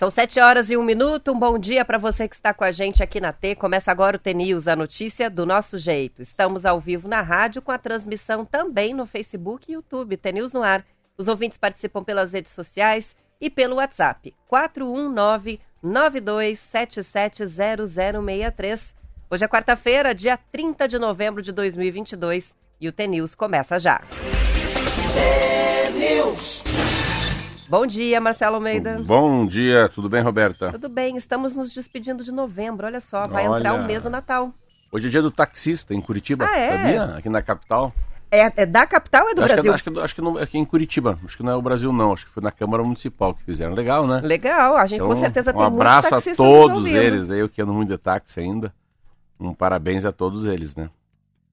São sete horas e um minuto. Um bom dia para você que está com a gente aqui na T. Começa agora o T-News, a notícia do nosso jeito. Estamos ao vivo na rádio com a transmissão também no Facebook e YouTube. T-News no ar. Os ouvintes participam pelas redes sociais e pelo WhatsApp. 419-92770063. Hoje é quarta-feira, dia 30 de novembro de 2022 e o T-News começa já. T-News. Bom dia, Marcelo Almeida. Bom dia, tudo bem, Roberta? Tudo bem, estamos nos despedindo de novembro, olha só, vai olha... entrar o mês do Natal. Hoje é dia do taxista em Curitiba, ah, é? sabia? Aqui na capital. É, é, da capital ou é do acho Brasil? Que, acho que, acho que não, aqui em Curitiba. Acho que não é o Brasil, não. Acho que foi na Câmara Municipal que fizeram. Legal, né? Legal. A gente então, com certeza um tem Um abraço a todos eles. Eu que ando muito de táxi ainda. Um parabéns a todos eles, né?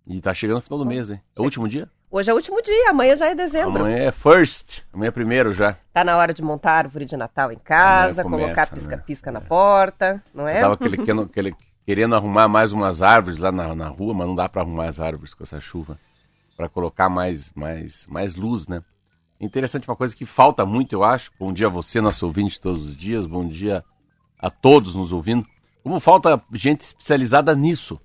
E tá chegando o final do mês, hein? É o último dia? Hoje é o último dia, amanhã já é dezembro. Amanhã é first, amanhã é primeiro já. Tá na hora de montar a árvore de Natal em casa, começa, colocar pisca-pisca né? na porta, não é? Eu tava querendo, querendo arrumar mais umas árvores lá na, na rua, mas não dá para arrumar as árvores com essa chuva. para colocar mais, mais, mais luz, né? Interessante, uma coisa que falta muito, eu acho. Bom dia a você, nosso ouvinte todos os dias. Bom dia a todos nos ouvindo. Como falta gente especializada nisso.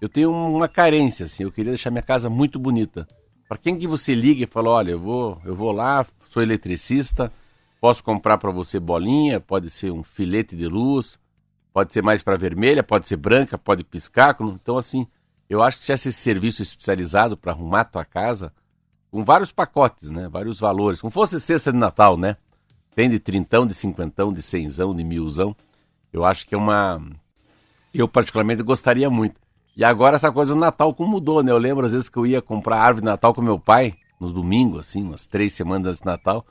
Eu tenho uma carência, assim. Eu queria deixar minha casa muito bonita. Para quem que você liga e fala, olha, eu vou, eu vou lá, sou eletricista, posso comprar para você bolinha, pode ser um filete de luz, pode ser mais para vermelha, pode ser branca, pode piscar. Então, assim, eu acho que tinha esse serviço especializado para arrumar a tua casa, com vários pacotes, né? Vários valores. Como fosse cesta de Natal, né? Tem de trintão, de cinquentão, de cenzão, de milzão. Eu acho que é uma... Eu, particularmente, gostaria muito. E agora essa coisa do Natal como mudou, né? Eu lembro às vezes que eu ia comprar árvore de Natal com meu pai, no domingo, assim, umas três semanas antes do Natal.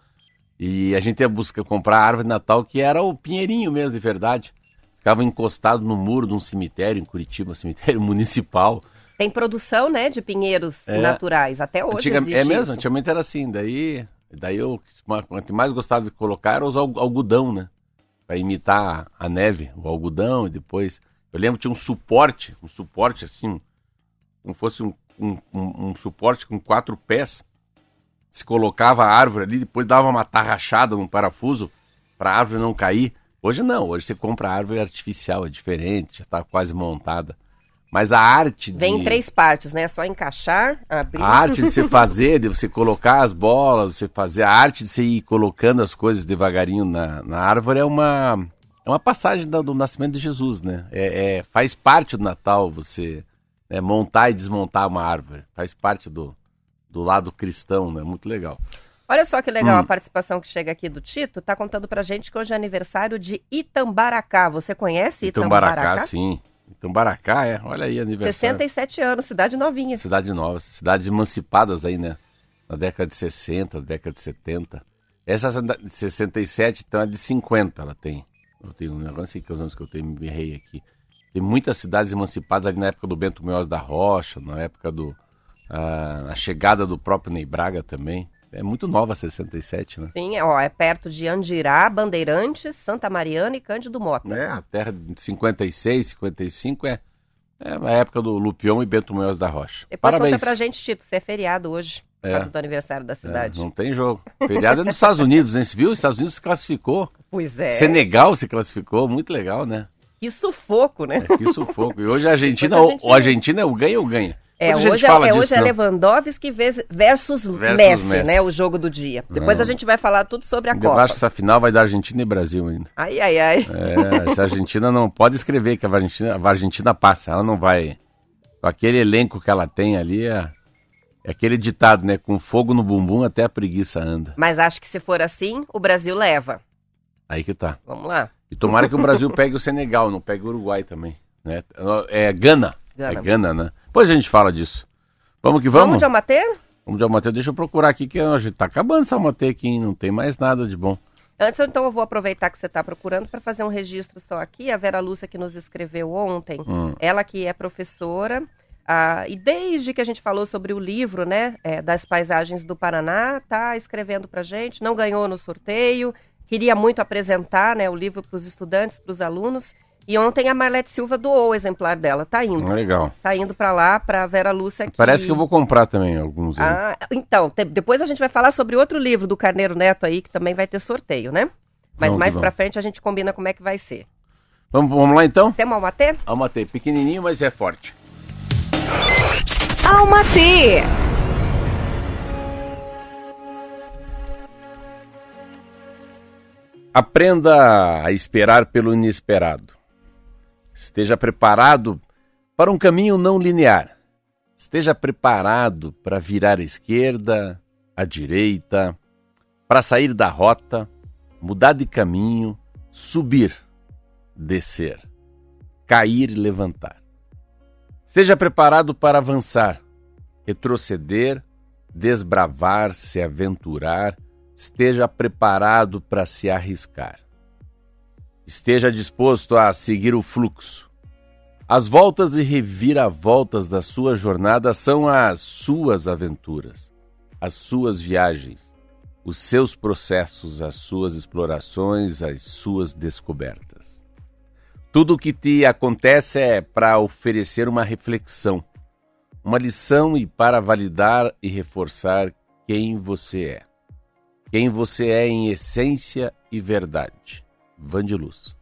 E a gente ia buscar comprar a árvore de Natal que era o pinheirinho mesmo, de verdade. Ficava encostado no muro de um cemitério em Curitiba, cemitério municipal. Tem produção, né, de pinheiros é, naturais, até hoje antiga, É mesmo, isso. antigamente era assim. Daí, daí eu, o que mais gostava de colocar era usar algodão, né? Para imitar a neve, o algodão e depois eu lembro que tinha um suporte, um suporte assim, como fosse um, um, um, um suporte com quatro pés. Se colocava a árvore ali, depois dava uma tarrachada num parafuso para a árvore não cair. Hoje não, hoje você compra a árvore artificial, é diferente, já está quase montada. Mas a arte de... Vem em três partes, né? É só encaixar, abrir. A arte de você fazer, de você colocar as bolas, você fazer a arte de você ir colocando as coisas devagarinho na, na árvore é uma, é uma passagem do, do nascimento de Jesus, né? É, é, faz parte do Natal você né, montar e desmontar uma árvore. Faz parte do, do lado cristão, né? Muito legal. Olha só que legal hum. a participação que chega aqui do Tito. Tá contando pra gente que hoje é aniversário de Itambaracá. Você conhece Itambaracá? Itambaracá, sim. Itambaracá, é. Olha aí, aniversário. 67 anos, cidade novinha. Cidade nova. Cidades emancipadas aí, né? Na década de 60, década de 70. Essa de 67, então, é de 50 ela tem. Eu tenho um negócio, que os anos que eu tenho, me errei aqui. Tem muitas cidades emancipadas ali na época do Bento Meos da Rocha, na época do. A, a chegada do próprio Ney Braga também. É muito nova 67, né? Sim, ó, é perto de Andirá, Bandeirantes, Santa Mariana e Cândido Mota. É, a terra de 56, 55 é, é a época do Lupião e Bento Munhoz da Rocha. Depois Parabéns. conta pra gente, Tito, se é feriado hoje, é. do aniversário da cidade. É, não tem jogo. Feriado é nos Estados Unidos, hein? Você viu? Os Estados Unidos se classificou. Pois é. Senegal se classificou, muito legal, né? Que sufoco, né? É, que sufoco. E hoje a Argentina, a Argentina... o Argentina é o ganha ou ganha. É, hoje, é, é, hoje é Lewandowski versus, versus Messi, Messi, né? O jogo do dia. Depois a gente vai falar tudo sobre a Eu Copa. Eu acho que essa final vai dar Argentina e Brasil ainda. Ai, ai, ai. É, a Argentina não pode escrever que a Argentina, a Argentina passa. Ela não vai. Com aquele elenco que ela tem ali, é, é aquele ditado, né? Com fogo no bumbum até a preguiça anda. Mas acho que se for assim, o Brasil leva. Aí que tá. Vamos lá. E tomara que o Brasil pegue o Senegal, não pegue o Uruguai também. Né? É Gana. Gana. É Gana, né? Depois a gente fala disso. Vamos que vamos? Vamos de Almatê? Vamos de Almatê. Deixa eu procurar aqui, que a gente tá acabando essa Almatê aqui, hein? não tem mais nada de bom. Antes, então, eu vou aproveitar que você está procurando para fazer um registro só aqui. A Vera Lúcia que nos escreveu ontem, hum. ela que é professora, ah, e desde que a gente falou sobre o livro, né, é, das paisagens do Paraná, tá escrevendo para gente, não ganhou no sorteio, queria muito apresentar né, o livro para os estudantes, para os alunos. E ontem a Marlete Silva doou o exemplar dela. Tá indo. Ah, legal. Tá indo para lá, para Vera Lúcia. aqui. Parece que eu vou comprar também alguns. Ah, então, te, depois a gente vai falar sobre outro livro do Carneiro Neto aí, que também vai ter sorteio, né? Mas mais para frente a gente combina como é que vai ser. Vamos, vamos lá então? Temos Almatê? Almatê, pequenininho, mas é forte. Almatê! Aprenda a esperar pelo inesperado. Esteja preparado para um caminho não linear. Esteja preparado para virar à esquerda, à direita, para sair da rota, mudar de caminho, subir, descer, cair e levantar. Esteja preparado para avançar, retroceder, desbravar, se aventurar esteja preparado para se arriscar. Esteja disposto a seguir o fluxo. As voltas e reviravoltas da sua jornada são as suas aventuras, as suas viagens, os seus processos, as suas explorações, as suas descobertas. Tudo o que te acontece é para oferecer uma reflexão, uma lição e para validar e reforçar quem você é quem você é em essência e verdade. Vandiluz.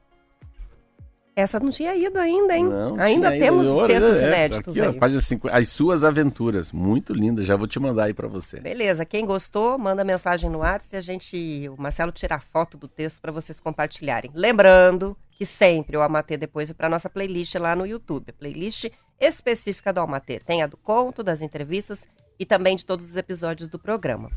Essa não tinha ido ainda, hein? Não, ainda temos ido. textos é, inéditos aqui. Ó, página 5, As Suas Aventuras. Muito linda, já vou te mandar aí para você. Beleza, quem gostou, manda mensagem no WhatsApp e a gente, o Marcelo tira a foto do texto para vocês compartilharem. Lembrando que sempre o Amatê depois para nossa playlist lá no YouTube. Playlist específica do Almatê. Tem a do conto, das entrevistas e também de todos os episódios do programa.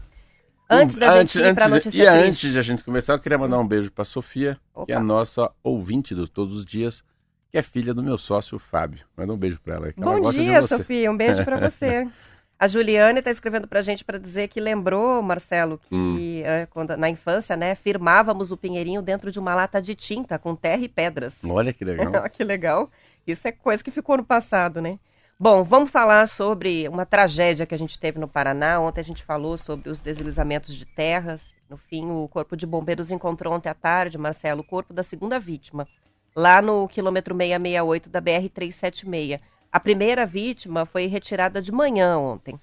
Antes da antes, gente ir para notícia E triste. antes de a gente começar, eu queria mandar um beijo para Sofia, Opa. que é a nossa ouvinte de todos os dias, que é filha do meu sócio, Fábio. Manda um beijo para ela. Bom ela dia, Sofia. Um beijo para você. A Juliane está escrevendo para a gente para dizer que lembrou, Marcelo, que hum. é, quando, na infância, né, firmávamos o pinheirinho dentro de uma lata de tinta com terra e pedras. Olha que legal. que legal. Isso é coisa que ficou no passado, né? Bom, vamos falar sobre uma tragédia que a gente teve no Paraná. Ontem a gente falou sobre os deslizamentos de terras. No fim, o Corpo de Bombeiros encontrou ontem à tarde, Marcelo, o corpo da segunda vítima, lá no quilômetro 668 da BR-376. A primeira vítima foi retirada de manhã ontem.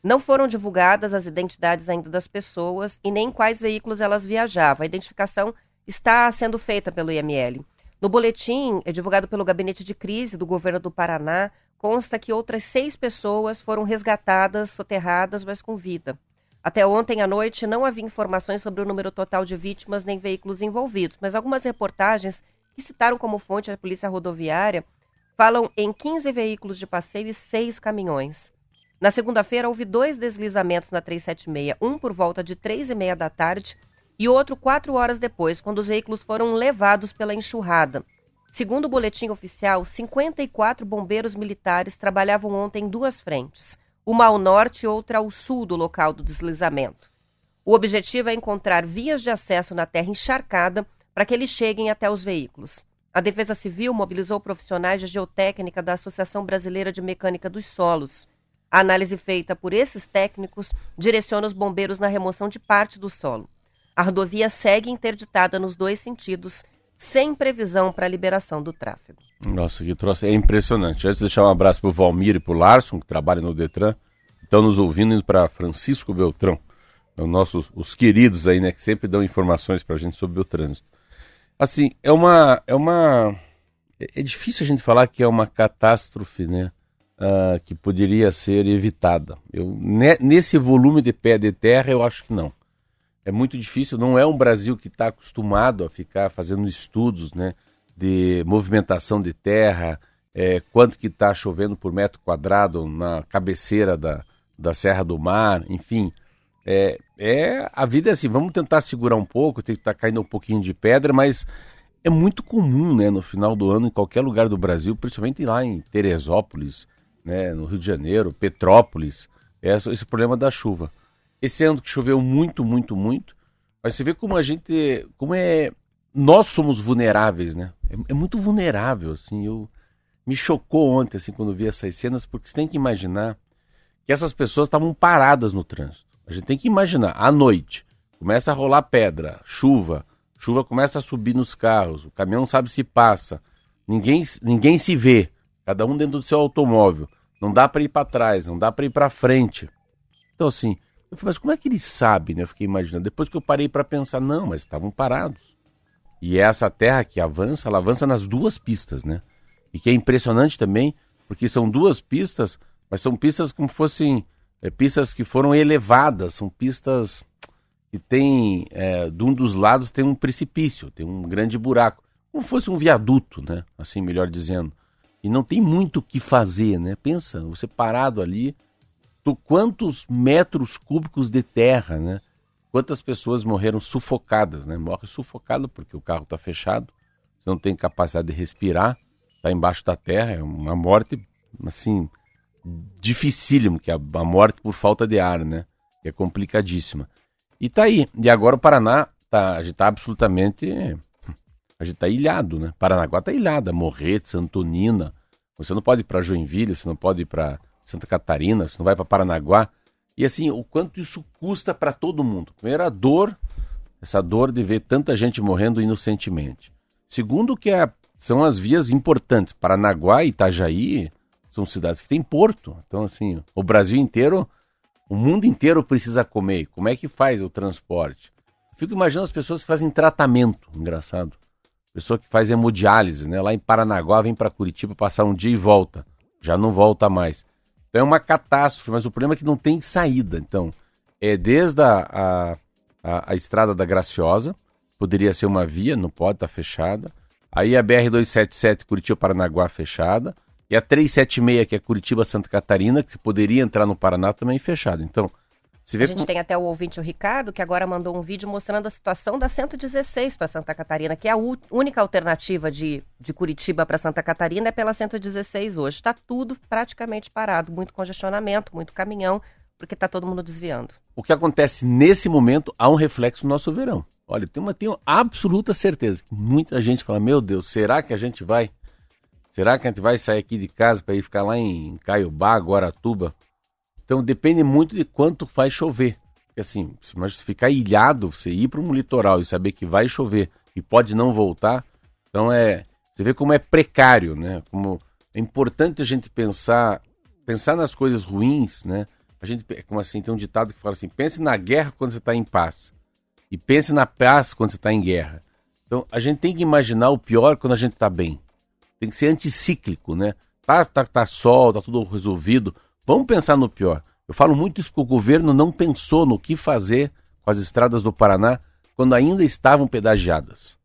Não foram divulgadas as identidades ainda das pessoas e nem quais veículos elas viajavam. A identificação está sendo feita pelo IML. No boletim, é divulgado pelo Gabinete de Crise do governo do Paraná, consta que outras seis pessoas foram resgatadas, soterradas, mas com vida. Até ontem à noite não havia informações sobre o número total de vítimas nem veículos envolvidos, mas algumas reportagens que citaram como fonte a Polícia Rodoviária falam em 15 veículos de passeio e seis caminhões. Na segunda-feira houve dois deslizamentos na 376, um por volta de três e meia da tarde e outro quatro horas depois, quando os veículos foram levados pela enxurrada. Segundo o boletim oficial, 54 bombeiros militares trabalhavam ontem em duas frentes, uma ao norte e outra ao sul do local do deslizamento. O objetivo é encontrar vias de acesso na terra encharcada para que eles cheguem até os veículos. A Defesa Civil mobilizou profissionais de geotécnica da Associação Brasileira de Mecânica dos Solos. A análise feita por esses técnicos direciona os bombeiros na remoção de parte do solo. A rodovia segue interditada nos dois sentidos sem previsão para a liberação do tráfego. Nossa, que troço é impressionante. Antes de deixar um abraço para o Valmir e para o Larson, que trabalham no Detran, estão nos ouvindo, indo para Francisco Beltrão, os nossos, os queridos aí, né, que sempre dão informações para a gente sobre o trânsito. Assim, é uma, é uma, é difícil a gente falar que é uma catástrofe, né, uh, que poderia ser evitada. Eu, nesse volume de pé de terra, eu acho que não é muito difícil, não é um Brasil que está acostumado a ficar fazendo estudos né, de movimentação de terra, é, quanto que está chovendo por metro quadrado na cabeceira da, da Serra do Mar, enfim. É, é A vida é assim, vamos tentar segurar um pouco, tem que estar tá caindo um pouquinho de pedra, mas é muito comum né, no final do ano, em qualquer lugar do Brasil, principalmente lá em Teresópolis, né, no Rio de Janeiro, Petrópolis, é esse problema da chuva. Esse ano que choveu muito, muito, muito. Mas você vê como a gente. Como é. Nós somos vulneráveis, né? É, é muito vulnerável, assim. Eu, me chocou ontem, assim, quando vi essas cenas, porque você tem que imaginar que essas pessoas estavam paradas no trânsito. A gente tem que imaginar, à noite, começa a rolar pedra, chuva, chuva começa a subir nos carros, o caminhão sabe se passa, ninguém, ninguém se vê, cada um dentro do seu automóvel. Não dá para ir para trás, não dá para ir para frente. Então, assim, eu falei, mas como é que ele sabe, né? Eu fiquei imaginando. Depois que eu parei para pensar, não, mas estavam parados. E essa terra que avança, ela avança nas duas pistas, né? E que é impressionante também, porque são duas pistas, mas são pistas como fossem é, pistas que foram elevadas, são pistas que tem, é, de um dos lados tem um precipício, tem um grande buraco, como fosse um viaduto, né? Assim, melhor dizendo. E não tem muito o que fazer, né? Pensa, você parado ali, tu, quantos metros cúbicos de terra, né? Quantas pessoas morreram sufocadas, né? Morre sufocado porque o carro está fechado, você não tem capacidade de respirar, está embaixo da terra, é uma morte, assim, dificílimo, que é a morte por falta de ar, né? É complicadíssima. E tá aí. E agora o Paraná, tá, a gente tá absolutamente. A gente tá ilhado, né? Paranaguá tá ilhada. Morrete, Santonina. Você não pode ir para Joinville, você não pode ir para Santa Catarina, você não vai para Paranaguá. E assim, o quanto isso custa para todo mundo. Primeiro, a dor, essa dor de ver tanta gente morrendo inocentemente. Segundo, que é, são as vias importantes. Paranaguá e Itajaí são cidades que têm porto. Então, assim, o Brasil inteiro, o mundo inteiro precisa comer. Como é que faz o transporte? Fico imaginando as pessoas que fazem tratamento, engraçado. Pessoa que faz hemodiálise, né? Lá em Paranaguá, vem para Curitiba passar um dia e volta. Já não volta mais. Então é uma catástrofe, mas o problema é que não tem saída. Então, é desde a, a, a, a estrada da Graciosa, poderia ser uma via, não pode tá fechada. Aí a BR-277 Curitiba-Paranaguá fechada. E a 376, que é Curitiba-Santa Catarina, que poderia entrar no Paraná, também fechada. Então, a gente com... tem até o ouvinte o Ricardo, que agora mandou um vídeo mostrando a situação da 116 para Santa Catarina, que é a única alternativa de, de Curitiba para Santa Catarina é pela 116 hoje. Está tudo praticamente parado, muito congestionamento, muito caminhão, porque está todo mundo desviando. O que acontece nesse momento há um reflexo no nosso verão. Olha, tenho, uma, tenho absoluta certeza que muita gente fala: Meu Deus, será que a gente vai? Será que a gente vai sair aqui de casa para ir ficar lá em Caiobá, Guaratuba, então depende muito de quanto vai chover. Porque assim, mas se ficar ilhado, você ir para um litoral e saber que vai chover e pode não voltar, então é. Você vê como é precário, né? Como é importante a gente pensar, pensar nas coisas ruins, né? A gente, como assim, tem um ditado que fala assim: pense na guerra quando você está em paz e pense na paz quando você está em guerra. Então a gente tem que imaginar o pior quando a gente está bem. Tem que ser anticíclico, né? Tá, tá, tá sol, tá tudo resolvido. Vamos pensar no pior. Eu falo muito isso porque o governo não pensou no que fazer com as estradas do Paraná quando ainda estavam pedagiadas.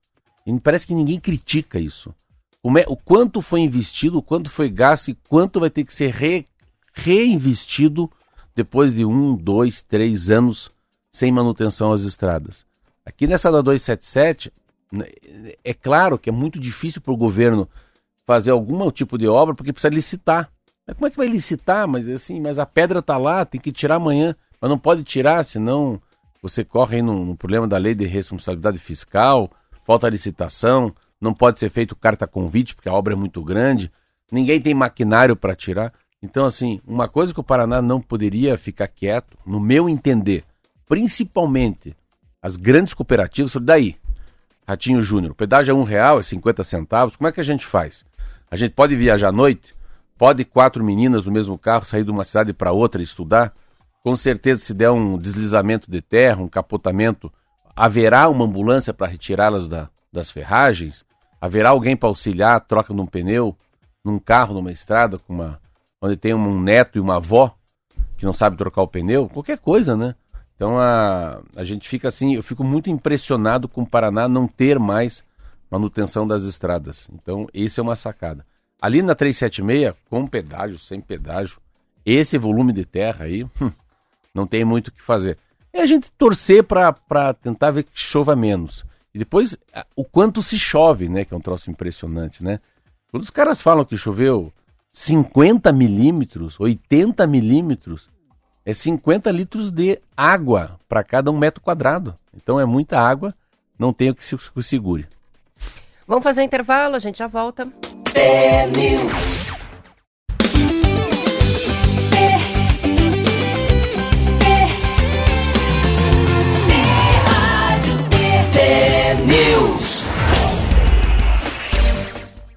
E parece que ninguém critica isso. O quanto foi investido, o quanto foi gasto e quanto vai ter que ser re, reinvestido depois de um, dois, três anos sem manutenção às estradas. Aqui nessa da 277, né, é claro que é muito difícil para o governo fazer algum tipo de obra porque precisa licitar. Como é que vai licitar? Mas assim, mas a pedra está lá, tem que tirar amanhã. Mas não pode tirar, senão você corre aí no, no problema da lei de responsabilidade fiscal, falta licitação, não pode ser feito carta convite, porque a obra é muito grande, ninguém tem maquinário para tirar. Então, assim, uma coisa que o Paraná não poderia ficar quieto, no meu entender, principalmente as grandes cooperativas, daí, Ratinho Júnior, o pedágio é um real, é 50 centavos, como é que a gente faz? A gente pode viajar à noite? Pode quatro meninas no mesmo carro sair de uma cidade para outra e estudar? Com certeza, se der um deslizamento de terra, um capotamento, haverá uma ambulância para retirá-las da, das ferragens? Haverá alguém para auxiliar a troca de um pneu num carro, numa estrada, com uma, onde tem um neto e uma avó que não sabe trocar o pneu? Qualquer coisa, né? Então a, a gente fica assim, eu fico muito impressionado com o Paraná não ter mais manutenção das estradas. Então, isso é uma sacada. Ali na 376, com pedágio, sem pedágio, esse volume de terra aí, hum, não tem muito o que fazer. É a gente torcer para tentar ver que chova menos. E depois, o quanto se chove, né? Que é um troço impressionante, né? Quando os caras falam que choveu 50 milímetros, 80 milímetros, é 50 litros de água para cada um metro quadrado. Então é muita água, não tem o que se segure. Vamos fazer um intervalo, a gente já volta.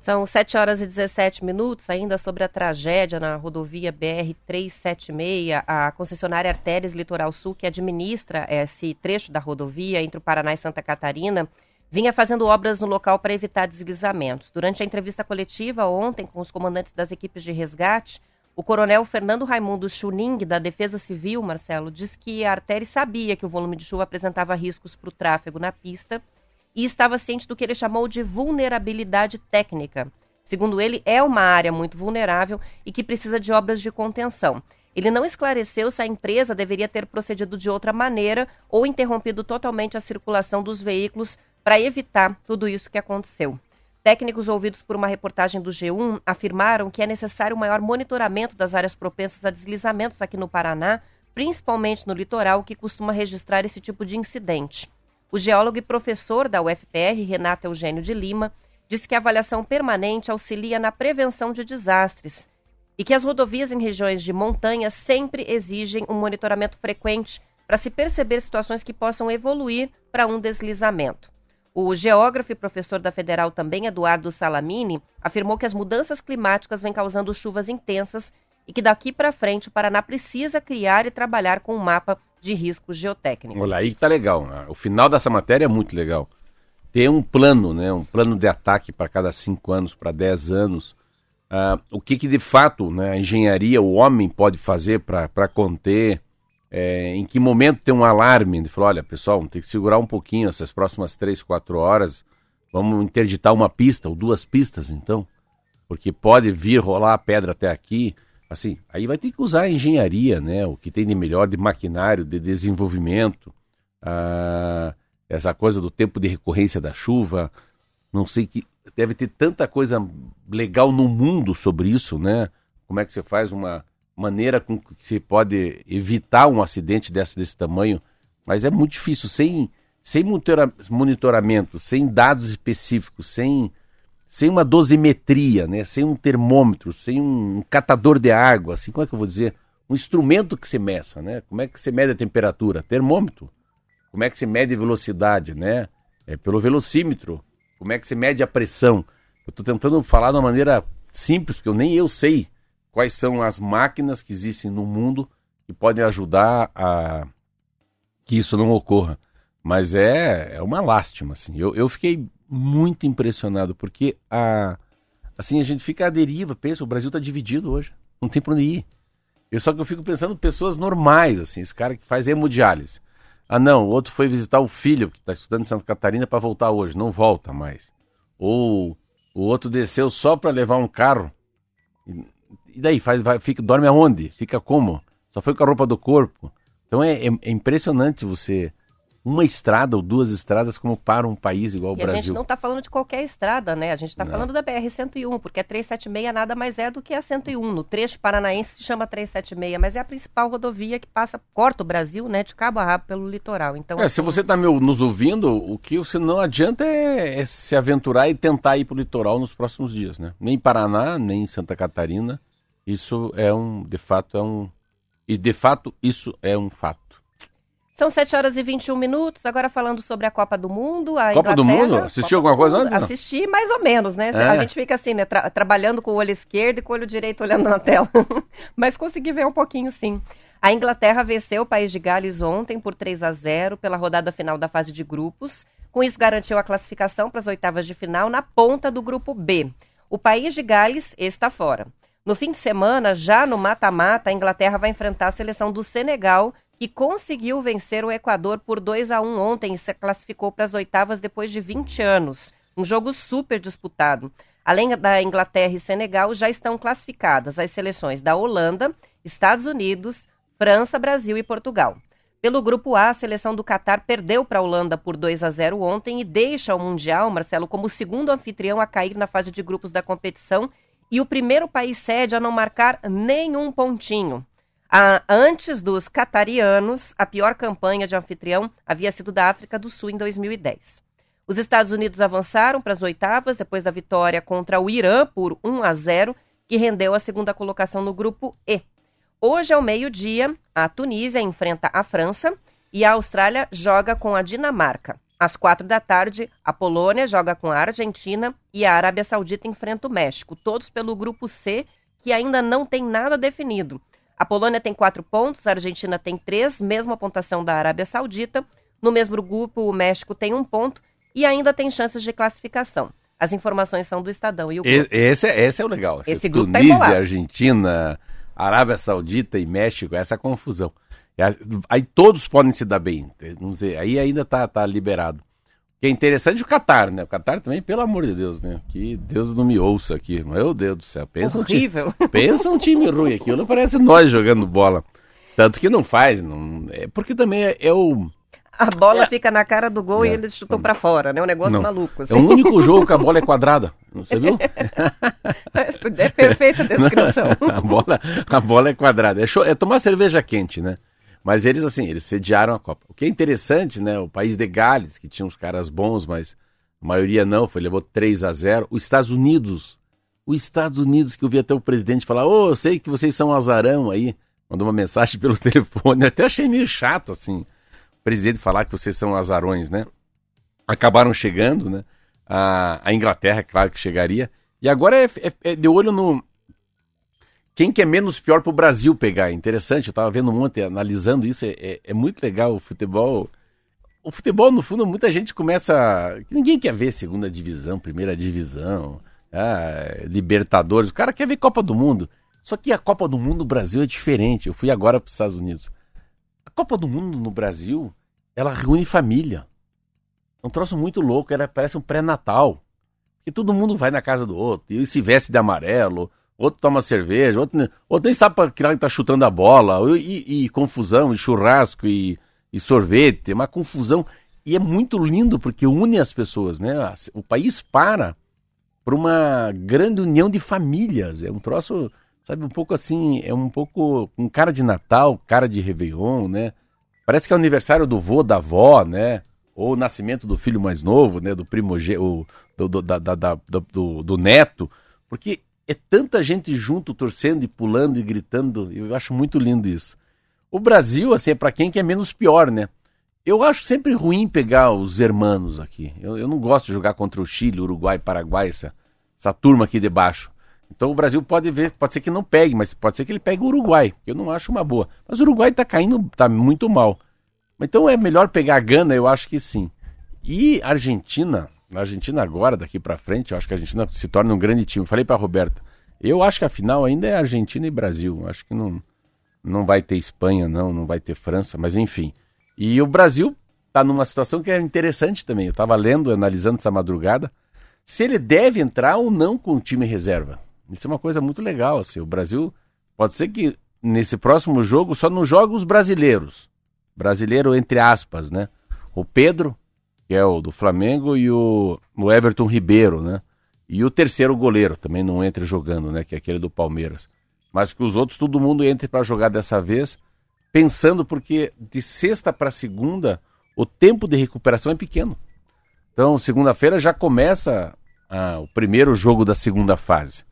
São 7 horas e 17 minutos, ainda sobre a tragédia na rodovia BR-376. A concessionária Artérias Litoral Sul, que administra esse trecho da rodovia entre o Paraná e Santa Catarina, vinha fazendo obras no local para evitar deslizamentos. Durante a entrevista coletiva ontem com os comandantes das equipes de resgate, o coronel Fernando Raimundo Chuning, da Defesa Civil, Marcelo, diz que a artéria sabia que o volume de chuva apresentava riscos para o tráfego na pista e estava ciente do que ele chamou de vulnerabilidade técnica. Segundo ele, é uma área muito vulnerável e que precisa de obras de contenção. Ele não esclareceu se a empresa deveria ter procedido de outra maneira ou interrompido totalmente a circulação dos veículos para evitar tudo isso que aconteceu. Técnicos ouvidos por uma reportagem do G1 afirmaram que é necessário um maior monitoramento das áreas propensas a deslizamentos aqui no Paraná, principalmente no litoral, que costuma registrar esse tipo de incidente. O geólogo e professor da UFPR, Renato Eugênio de Lima, disse que a avaliação permanente auxilia na prevenção de desastres e que as rodovias em regiões de montanha sempre exigem um monitoramento frequente para se perceber situações que possam evoluir para um deslizamento. O geógrafo e professor da Federal também, Eduardo Salamini, afirmou que as mudanças climáticas vêm causando chuvas intensas e que daqui para frente o Paraná precisa criar e trabalhar com um mapa de risco geotécnico. Olha, aí tá legal. Né? O final dessa matéria é muito legal. Ter um plano, né, um plano de ataque para cada cinco anos, para dez anos. Uh, o que, que de fato né, a engenharia, o homem pode fazer para conter é, em que momento tem um alarme? Ele falou, olha, pessoal, tem que segurar um pouquinho essas próximas três, quatro horas. Vamos interditar uma pista ou duas pistas, então. Porque pode vir rolar a pedra até aqui. Assim, aí vai ter que usar a engenharia, né? O que tem de melhor de maquinário, de desenvolvimento. Ah, essa coisa do tempo de recorrência da chuva. Não sei que. Deve ter tanta coisa legal no mundo sobre isso, né? Como é que você faz uma maneira com que se pode evitar um acidente desse, desse tamanho, mas é muito difícil, sem, sem monitoramento, sem dados específicos, sem, sem uma dosimetria, né? sem um termômetro, sem um catador de água, assim, como é que eu vou dizer? Um instrumento que se meça, né? Como é que você mede a temperatura? Termômetro. Como é que se mede a velocidade, né? É pelo velocímetro. Como é que se mede a pressão? Eu estou tentando falar de uma maneira simples, porque eu nem eu sei quais são as máquinas que existem no mundo que podem ajudar a que isso não ocorra. Mas é, é uma lástima, assim. Eu, eu fiquei muito impressionado, porque a, assim, a gente fica à deriva, pensa, o Brasil está dividido hoje, não tem para onde ir. Eu, só que eu fico pensando pessoas normais, assim, esse cara que faz hemodiálise. Ah, não, o outro foi visitar o filho que está estudando em Santa Catarina para voltar hoje, não volta mais. Ou o outro desceu só para levar um carro e daí? Faz, vai, fica, dorme aonde? Fica como? Só foi com a roupa do corpo. Então é, é, é impressionante você uma estrada ou duas estradas como para um país igual o Brasil. a gente não está falando de qualquer estrada, né? A gente está falando da BR-101, porque a 376 nada mais é do que a 101. No trecho paranaense se chama 376, mas é a principal rodovia que passa, corta o Brasil, né, de cabo a rabo pelo litoral. Então, é, assim... se você está nos ouvindo, o que você não adianta é, é se aventurar e tentar ir para o litoral nos próximos dias, né? Nem Paraná, nem Santa Catarina. Isso é um, de fato, é um. E de fato, isso é um fato. São 7 horas e 21 minutos. Agora falando sobre a Copa do Mundo. A Copa do Mundo? Assistiu alguma coisa antes? Assisti mais ou menos, né? É. A gente fica assim, né? Tra trabalhando com o olho esquerdo e com o olho direito olhando na tela. Mas consegui ver um pouquinho, sim. A Inglaterra venceu o país de Gales ontem por 3 a 0 pela rodada final da fase de grupos. Com isso, garantiu a classificação para as oitavas de final na ponta do grupo B. O país de Gales está fora. No fim de semana, já no mata-mata, a Inglaterra vai enfrentar a seleção do Senegal, que conseguiu vencer o Equador por 2 a 1 ontem e se classificou para as oitavas depois de 20 anos. Um jogo super disputado. Além da Inglaterra e Senegal, já estão classificadas as seleções da Holanda, Estados Unidos, França, Brasil e Portugal. Pelo grupo A, a seleção do Catar perdeu para a Holanda por 2 a 0 ontem e deixa o Mundial, Marcelo, como o segundo anfitrião a cair na fase de grupos da competição e o primeiro país sede a não marcar nenhum pontinho. Antes dos catarianos, a pior campanha de anfitrião havia sido da África do Sul em 2010. Os Estados Unidos avançaram para as oitavas depois da vitória contra o Irã por 1 a 0, que rendeu a segunda colocação no grupo E. Hoje, ao meio-dia, a Tunísia enfrenta a França e a Austrália joga com a Dinamarca. Às quatro da tarde, a Polônia joga com a Argentina e a Arábia Saudita enfrenta o México, todos pelo grupo C, que ainda não tem nada definido. A Polônia tem quatro pontos, a Argentina tem três, mesma pontuação da Arábia Saudita. No mesmo grupo, o México tem um ponto e ainda tem chances de classificação. As informações são do Estadão e o grupo. Esse, é, esse é o legal. Esse grupo tá Tunísia, tá Argentina, Arábia Saudita e México, essa confusão. Aí todos podem se dar bem. Vamos dizer, aí ainda tá, tá liberado. Que é interessante o Qatar, né? O Qatar também, pelo amor de Deus, né? Que Deus não me ouça aqui. Meu Deus do céu. Pensa Horrível. Um time, pensa um time ruim aqui. Não parece nós jogando bola. Tanto que não faz. Não, é porque também é, é o. A bola é. fica na cara do gol é. e eles chutam para fora, né? Um negócio não. maluco. Assim. É o único jogo que a bola é quadrada. Você viu? é perfeita a descrição. a, bola, a bola é quadrada. É, show, é tomar cerveja quente, né? Mas eles, assim, eles sediaram a Copa. O que é interessante, né? O país de Gales, que tinha uns caras bons, mas a maioria não, foi, levou 3 a 0 Os Estados Unidos, os Estados Unidos, que eu vi até o presidente falar, ô, oh, eu sei que vocês são azarão aí. Mandou uma mensagem pelo telefone, até achei meio chato, assim, o presidente falar que vocês são azarões, né? Acabaram chegando, né? A, a Inglaterra, claro que chegaria. E agora é, é, é de olho no, quem que é menos pior para o Brasil pegar? Interessante, eu estava vendo ontem, analisando isso, é, é, é, muito legal o futebol. O futebol, no fundo, muita gente começa. Ninguém quer ver segunda divisão, primeira divisão, ah, Libertadores. O cara quer ver Copa do Mundo. Só que a Copa do Mundo no Brasil é diferente. Eu fui agora para os Estados Unidos. A Copa do Mundo no Brasil, ela reúne família. É um troço muito louco, ela parece um pré-natal. Que todo mundo vai na casa do outro e se veste de amarelo outro toma cerveja, outro, outro nem sabe para que lado tá chutando a bola, e, e, confusão, e churrasco, e, e sorvete, é uma confusão. E é muito lindo porque une as pessoas, né? O país para para uma grande união de famílias. É um troço, sabe, um pouco assim, é um pouco com cara de Natal, cara de Réveillon, né? Parece que é o aniversário do vô, da avó, né? Ou o nascimento do filho mais novo, né? Do primogênito, do, do, da, da, da, do, do neto. Porque é tanta gente junto, torcendo e pulando e gritando. Eu acho muito lindo isso. O Brasil, assim, é para quem que é menos pior, né? Eu acho sempre ruim pegar os hermanos aqui. Eu, eu não gosto de jogar contra o Chile, Uruguai, Paraguai, essa, essa turma aqui de baixo. Então o Brasil pode ver, pode ser que não pegue, mas pode ser que ele pegue o Uruguai. Eu não acho uma boa. Mas o Uruguai tá caindo, tá muito mal. Então é melhor pegar a Gana, eu acho que sim. E Argentina, na Argentina agora, daqui para frente, eu acho que a Argentina se torna um grande time. Falei para Roberta, eu acho que a final ainda é Argentina e Brasil. Acho que não, não vai ter Espanha, não, não vai ter França, mas enfim. E o Brasil está numa situação que é interessante também. Eu estava lendo, analisando essa madrugada, se ele deve entrar ou não com o time reserva. Isso é uma coisa muito legal. Assim. O Brasil pode ser que nesse próximo jogo só não joga os brasileiros. Brasileiro entre aspas, né? O Pedro, que é o do Flamengo, e o, o Everton Ribeiro, né? E o terceiro goleiro também não entra jogando, né? Que é aquele do Palmeiras. Mas que os outros, todo mundo entre para jogar dessa vez, pensando porque de sexta para segunda o tempo de recuperação é pequeno. Então, segunda-feira já começa ah, o primeiro jogo da segunda fase.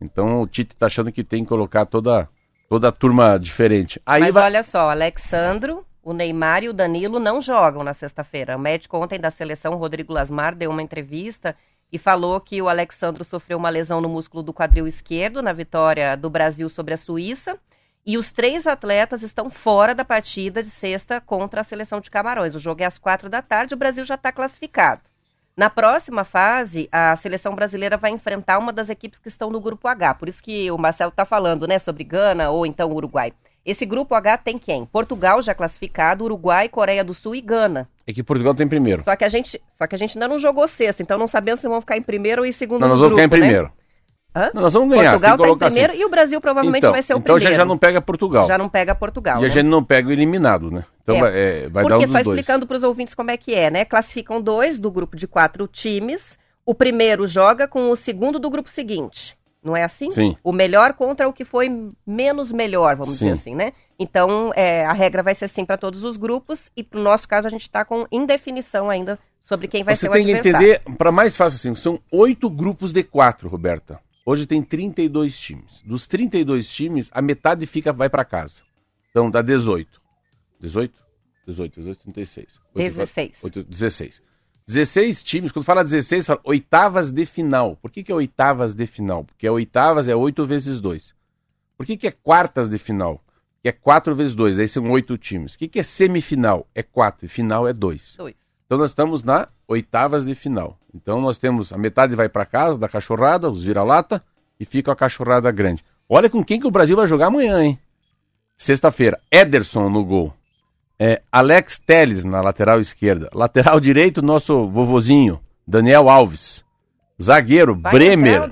Então, o Tite está achando que tem que colocar toda, toda a turma diferente. Aí Mas vai... olha só, Alexandro, o Neymar e o Danilo não jogam na sexta-feira. O médico ontem da seleção, Rodrigo Lasmar, deu uma entrevista e falou que o Alexandro sofreu uma lesão no músculo do quadril esquerdo na vitória do Brasil sobre a Suíça. E os três atletas estão fora da partida de sexta contra a seleção de Camarões. O jogo é às quatro da tarde, o Brasil já está classificado. Na próxima fase, a seleção brasileira vai enfrentar uma das equipes que estão no grupo H. Por isso que o Marcelo está falando, né, sobre Gana ou então Uruguai. Esse grupo H tem quem? Portugal já classificado, Uruguai, Coreia do Sul e Gana. É que Portugal tem primeiro. Só que a gente, só que a gente ainda não jogou sexta, então não sabemos se vão ficar em primeiro ou em segundo não, nós vamos grupo, ficar em né? primeiro. Não, nós vamos ganhar. Portugal está em primeiro assim. e o Brasil provavelmente então, vai ser o então primeiro. Então já, já não pega Portugal. Já não pega Portugal. E né? a gente não pega o eliminado, né? Então é. vai, é, vai Porque, dar um só explicando para os ouvintes como é que é, né? Classificam dois do grupo de quatro times. O primeiro joga com o segundo do grupo seguinte. Não é assim? Sim. O melhor contra o que foi menos melhor, vamos Sim. dizer assim, né? Então, é, a regra vai ser assim para todos os grupos e no nosso caso a gente está com indefinição ainda sobre quem vai Você ser o adversário. Você tem que entender, para mais fácil assim, são oito grupos de quatro, Roberta. Hoje tem 32 times. Dos 32 times, a metade fica vai para casa. Então dá 18. 18? 18, 18, 36. 8, 16. 8, 16. 16 times, quando fala 16, fala oitavas de final. Por que, que é oitavas de final? Porque oitavas é 8 vezes 2. Por que, que é quartas de final? Que é 4 vezes 2, aí são 8 times. O que, que é semifinal? É 4 e final é 2. 2. Então nós estamos na oitavas de final. Então nós temos a metade vai para casa da cachorrada, os vira-lata, e fica a cachorrada grande. Olha com quem que o Brasil vai jogar amanhã, hein? Sexta-feira, Ederson no gol. É, Alex Teles na lateral esquerda. Lateral direito, nosso vovozinho, Daniel Alves. Zagueiro, vai Bremer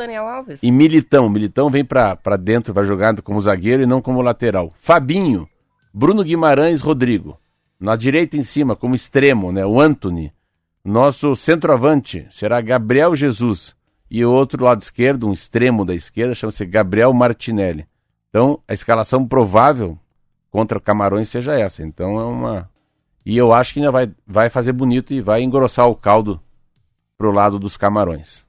e Militão. Militão vem para dentro, vai jogar como zagueiro e não como lateral. Fabinho, Bruno Guimarães, Rodrigo. Na direita em cima, como extremo, né? O Anthony. Nosso centroavante será Gabriel Jesus. E o outro lado esquerdo, um extremo da esquerda, chama-se Gabriel Martinelli. Então, a escalação provável contra Camarões seja essa. Então, é uma. E eu acho que ainda vai, vai fazer bonito e vai engrossar o caldo pro lado dos Camarões.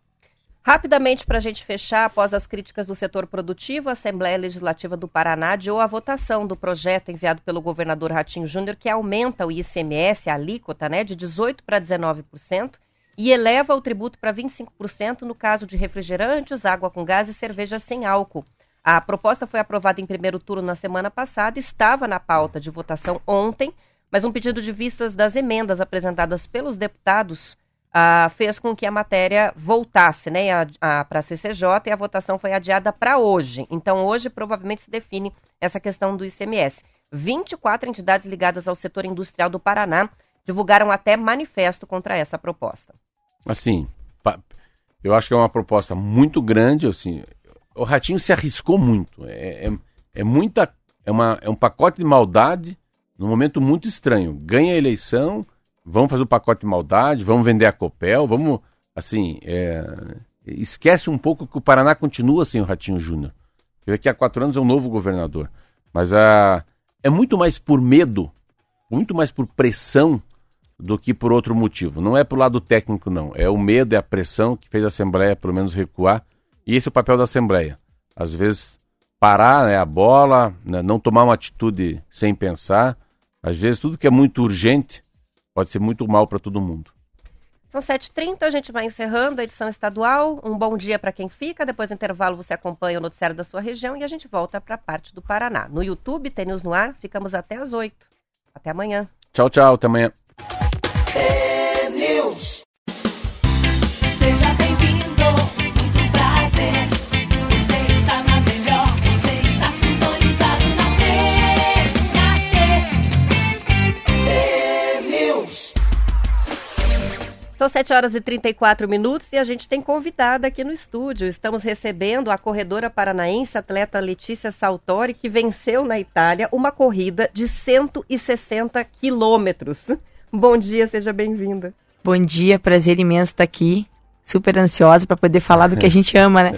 Rapidamente, para a gente fechar, após as críticas do setor produtivo, a Assembleia Legislativa do Paraná adiou a votação do projeto enviado pelo governador Ratinho Júnior, que aumenta o ICMS, a alíquota, né, de 18% para 19%, e eleva o tributo para 25% no caso de refrigerantes, água com gás e cerveja sem álcool. A proposta foi aprovada em primeiro turno na semana passada, estava na pauta de votação ontem, mas um pedido de vistas das emendas apresentadas pelos deputados ah, fez com que a matéria voltasse né, para a CCJ e a votação foi adiada para hoje. Então, hoje provavelmente se define essa questão do ICMS. 24 entidades ligadas ao setor industrial do Paraná divulgaram até manifesto contra essa proposta. Assim, eu acho que é uma proposta muito grande. Assim, o Ratinho se arriscou muito. É, é, é muita, é, uma, é um pacote de maldade num momento muito estranho. Ganha a eleição vamos fazer o pacote de maldade, vamos vender a Copel, vamos, assim, é... esquece um pouco que o Paraná continua sem o Ratinho Júnior. Daqui a quatro anos é um novo governador. Mas a... é muito mais por medo, muito mais por pressão do que por outro motivo. Não é pro lado técnico, não. É o medo, é a pressão que fez a Assembleia, pelo menos, recuar. E esse é o papel da Assembleia. Às vezes, parar né, a bola, né, não tomar uma atitude sem pensar. Às vezes, tudo que é muito urgente pode ser muito mal para todo mundo. São 7h30, a gente vai encerrando a edição estadual. Um bom dia para quem fica. Depois do intervalo, você acompanha o noticiário da sua região e a gente volta para a parte do Paraná. No YouTube, tem News no ar. Ficamos até às 8. Até amanhã. Tchau, tchau. Até amanhã. São 7 horas e 34 minutos e a gente tem convidada aqui no estúdio. Estamos recebendo a corredora paranaense, atleta Letícia Saltori, que venceu na Itália uma corrida de 160 quilômetros. Bom dia, seja bem-vinda. Bom dia, prazer imenso estar aqui super ansiosa para poder falar do que a gente ama, né?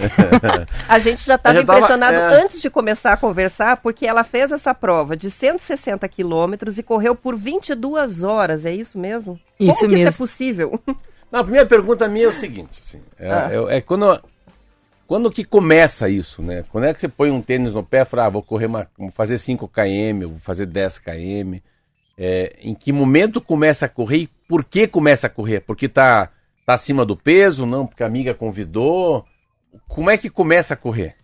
a gente já estava impressionado é... antes de começar a conversar, porque ela fez essa prova de 160 quilômetros e correu por 22 horas, é isso mesmo? Isso Como mesmo. isso é possível? Não, a primeira pergunta minha é o seguinte, assim, é, ah. é, é, quando, quando que começa isso, né? Quando é que você põe um tênis no pé e fala, ah, vou correr, uma, vou fazer 5 km, vou fazer 10 km, é, em que momento começa a correr e por que começa a correr? Porque está Tá acima do peso? Não, porque a amiga convidou. Como é que começa a correr?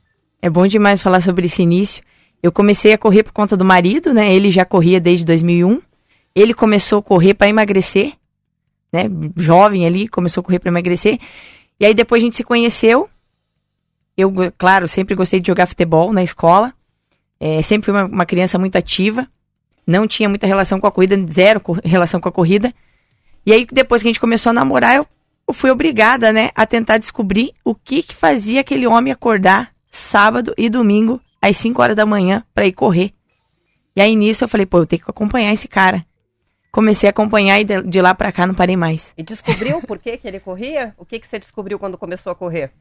É bom demais falar sobre esse início. Eu comecei a correr por conta do marido, né? Ele já corria desde 2001. Ele começou a correr para emagrecer, né? Jovem ali, começou a correr para emagrecer. E aí depois a gente se conheceu. Eu, claro, sempre gostei de jogar futebol na escola. É, sempre fui uma, uma criança muito ativa. Não tinha muita relação com a corrida, zero relação com a corrida. E aí, depois que a gente começou a namorar, eu eu fui obrigada, né, a tentar descobrir o que que fazia aquele homem acordar sábado e domingo às 5 horas da manhã para ir correr. E aí nisso eu falei, pô, eu tenho que acompanhar esse cara. Comecei a acompanhar e de, lá para cá não parei mais. E descobriu por que que ele corria? O que que você descobriu quando começou a correr?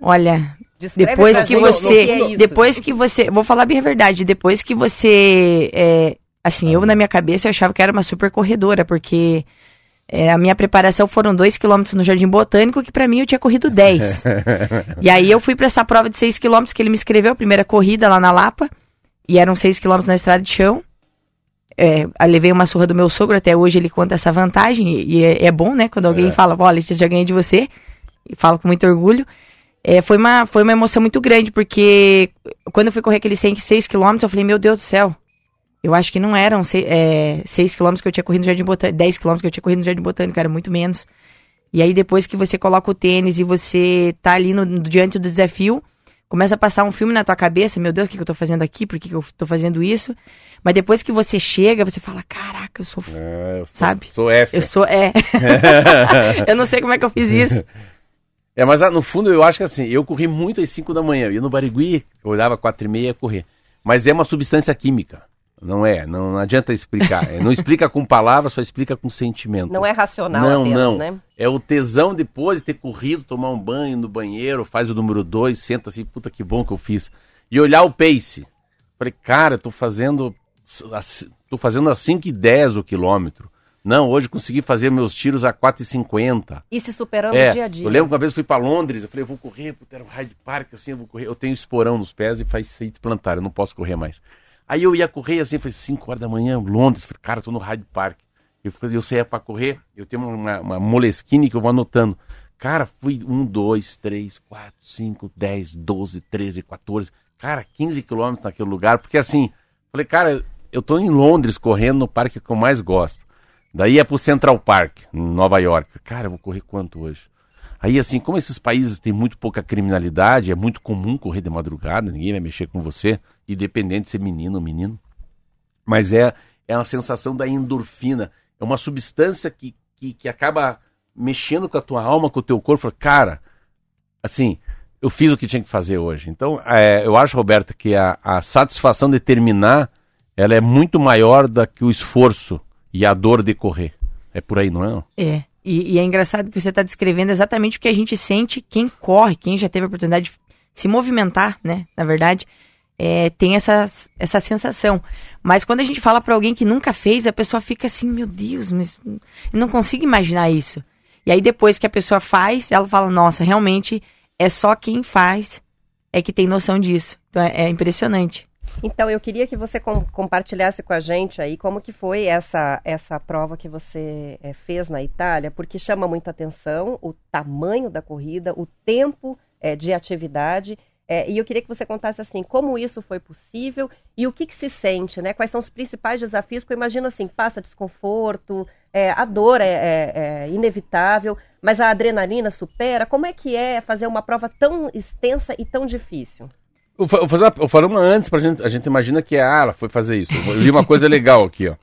Olha, Descreve depois que você, é depois que você, vou falar bem a verdade, depois que você, é, assim, eu na minha cabeça eu achava que era uma super corredora, porque é, a minha preparação foram dois quilômetros no Jardim Botânico, que para mim eu tinha corrido 10. e aí eu fui para essa prova de seis quilômetros que ele me escreveu, a primeira corrida lá na Lapa, e eram seis quilômetros na estrada de chão. É, levei uma surra do meu sogro, até hoje ele conta essa vantagem, e, e é, é, bom, né, quando alguém é. fala, olha, Letícia, já ganhei de você, e falo com muito orgulho. É, foi, uma, foi uma emoção muito grande, porque quando eu fui correr aqueles 6 quilômetros, eu falei, meu Deus do céu, Eu acho que não eram 6 é, quilômetros que eu tinha corrido no Jardim Botânico, 10 quilômetros que eu tinha corrido no Jardim Botânico, era muito menos. E aí depois que você coloca o tênis e você tá ali no, diante do desafio, começa a passar um filme na tua cabeça, meu Deus, o que, que eu tô fazendo aqui? Por que, que eu tô fazendo isso? Mas depois que você chega, você fala, caraca, eu sou. É, eu sou sabe? Sou F. Eu sou. É. eu não sei como é que eu fiz isso. É, mas ah, no fundo eu acho que assim, eu corri muito às 5 da manhã. Eu ia no Barigui, eu olhava 4 e meia correr. Mas é uma substância química. Não é, não, não adianta explicar. É, não explica com palavras, só explica com sentimento. Não é racional não, apenas, não. né? É o tesão depois de ter corrido, tomar um banho no banheiro, faz o número 2, senta assim, puta que bom que eu fiz. E olhar o pace. Falei, cara, eu tô fazendo tô fazendo a 5 e 10 o quilômetro. Não, hoje consegui fazer meus tiros a 4,50. E se superando é, dia a dia. Eu lembro que uma vez eu fui para Londres, eu falei, eu vou correr, um Hyde Park, assim, eu vou correr. Eu tenho esporão nos pés e faz feito plantar, eu não posso correr mais. Aí eu ia correr assim, foi 5 horas da manhã, Londres, falei, cara, tô no Hyde Park. Eu, eu saía para correr, eu tenho uma, uma moleskine que eu vou anotando. Cara, fui 1, 2, 3, 4, 5, 10, 12, 13, 14, cara, 15 quilômetros naquele lugar, porque assim, falei, cara, eu tô em Londres correndo no parque que eu mais gosto. Daí é pro Central Park, em Nova York. Cara, eu vou correr quanto hoje? Aí, assim, como esses países têm muito pouca criminalidade, é muito comum correr de madrugada, ninguém vai mexer com você, independente de ser menino ou menino. Mas é, é uma sensação da endorfina. É uma substância que, que, que acaba mexendo com a tua alma, com o teu corpo. Cara, assim, eu fiz o que tinha que fazer hoje. Então, é, eu acho, Roberta, que a, a satisfação de terminar ela é muito maior do que o esforço e a dor de correr. É por aí, não é? É. E, e é engraçado que você está descrevendo exatamente o que a gente sente quem corre, quem já teve a oportunidade de se movimentar, né? Na verdade, é, tem essa, essa sensação. Mas quando a gente fala para alguém que nunca fez, a pessoa fica assim, meu Deus, mas eu não consigo imaginar isso. E aí depois que a pessoa faz, ela fala, nossa, realmente é só quem faz é que tem noção disso. Então é, é impressionante. Então, eu queria que você com, compartilhasse com a gente aí como que foi essa, essa prova que você é, fez na Itália, porque chama muita atenção o tamanho da corrida, o tempo é, de atividade. É, e eu queria que você contasse assim, como isso foi possível e o que, que se sente, né? Quais são os principais desafios? Porque eu imagino assim, passa desconforto, a dor é, é, é inevitável, mas a adrenalina supera. Como é que é fazer uma prova tão extensa e tão difícil? Uma, vou falar uma antes pra gente. A gente imagina que ah, ela foi fazer isso. Eu li uma coisa legal aqui, ó.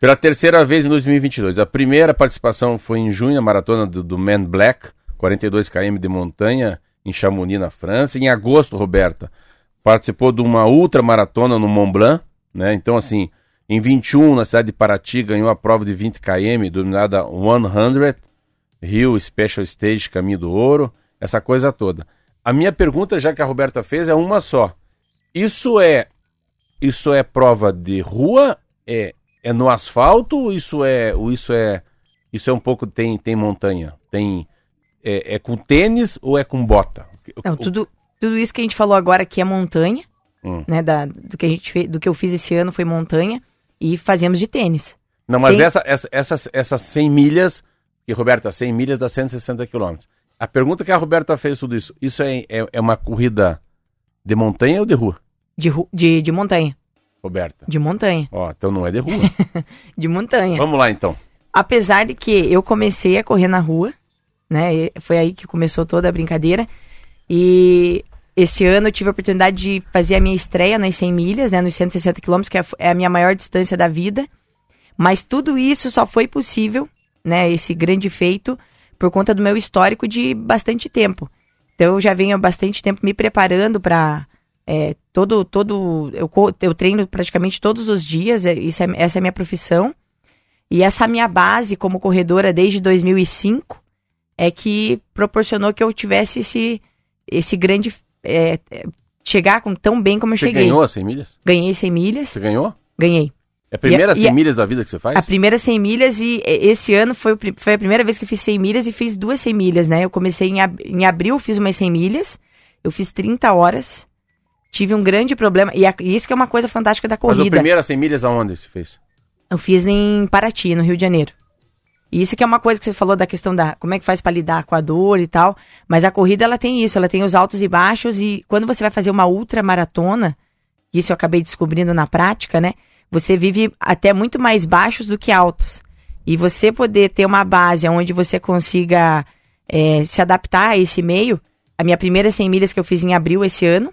Pela terceira vez em 2022. A primeira participação foi em junho, na maratona do, do Man Black, 42 km de montanha, em Chamonix, na França. Em agosto, Roberta, participou de uma ultra maratona no Mont Blanc, né? Então, assim, em 21, na cidade de Paraty, ganhou a prova de 20 km, denominada 100, Rio Special Stage Caminho do Ouro, essa coisa toda. A minha pergunta, já que a Roberta fez, é uma só. Isso é isso é prova de rua? É, é no asfalto? Isso é isso é isso é um pouco tem tem montanha? Tem é, é com tênis ou é com bota? Não, tudo tudo isso que a gente falou agora que é montanha, hum. né? Da, do que a gente fez, do que eu fiz esse ano foi montanha e fazemos de tênis. Não, mas tem... essa, essa, essas, essas 100 milhas, que Roberta, 100 milhas dá 160 quilômetros. A pergunta que a Roberta fez tudo isso, isso é, é, é uma corrida de montanha ou de rua? De, de, de montanha. Roberta. De montanha. Ó, então não é de rua. de montanha. Vamos lá então. Apesar de que eu comecei a correr na rua, né? Foi aí que começou toda a brincadeira. E esse ano eu tive a oportunidade de fazer a minha estreia nas 100 milhas, né? Nos 160 quilômetros, que é, é a minha maior distância da vida. Mas tudo isso só foi possível, né? Esse grande feito por conta do meu histórico de bastante tempo. Então eu já venho há bastante tempo me preparando para é, todo todo eu, eu treino praticamente todos os dias, é, isso é, essa é a minha profissão. E essa minha base como corredora desde 2005 é que proporcionou que eu tivesse esse esse grande é, é chegar com tão bem como eu Você cheguei. Você ganhou as 100 milhas? Ganhei 100 milhas. Você ganhou? Ganhei. É a primeira e, 100 e milhas da vida que você faz? A primeira 100 milhas e esse ano foi, foi a primeira vez que eu fiz 100 milhas e fiz duas 100 milhas, né? Eu comecei em, ab, em abril, fiz umas 100 milhas, eu fiz 30 horas, tive um grande problema, e, a, e isso que é uma coisa fantástica da corrida. Mas a primeira 100 milhas aonde você fez? Eu fiz em Paraty, no Rio de Janeiro. Isso que é uma coisa que você falou da questão da como é que faz para lidar com a dor e tal, mas a corrida ela tem isso, ela tem os altos e baixos e quando você vai fazer uma ultra maratona, isso eu acabei descobrindo na prática, né? você vive até muito mais baixos do que altos. E você poder ter uma base onde você consiga é, se adaptar a esse meio. A minha primeira 100 milhas que eu fiz em abril esse ano,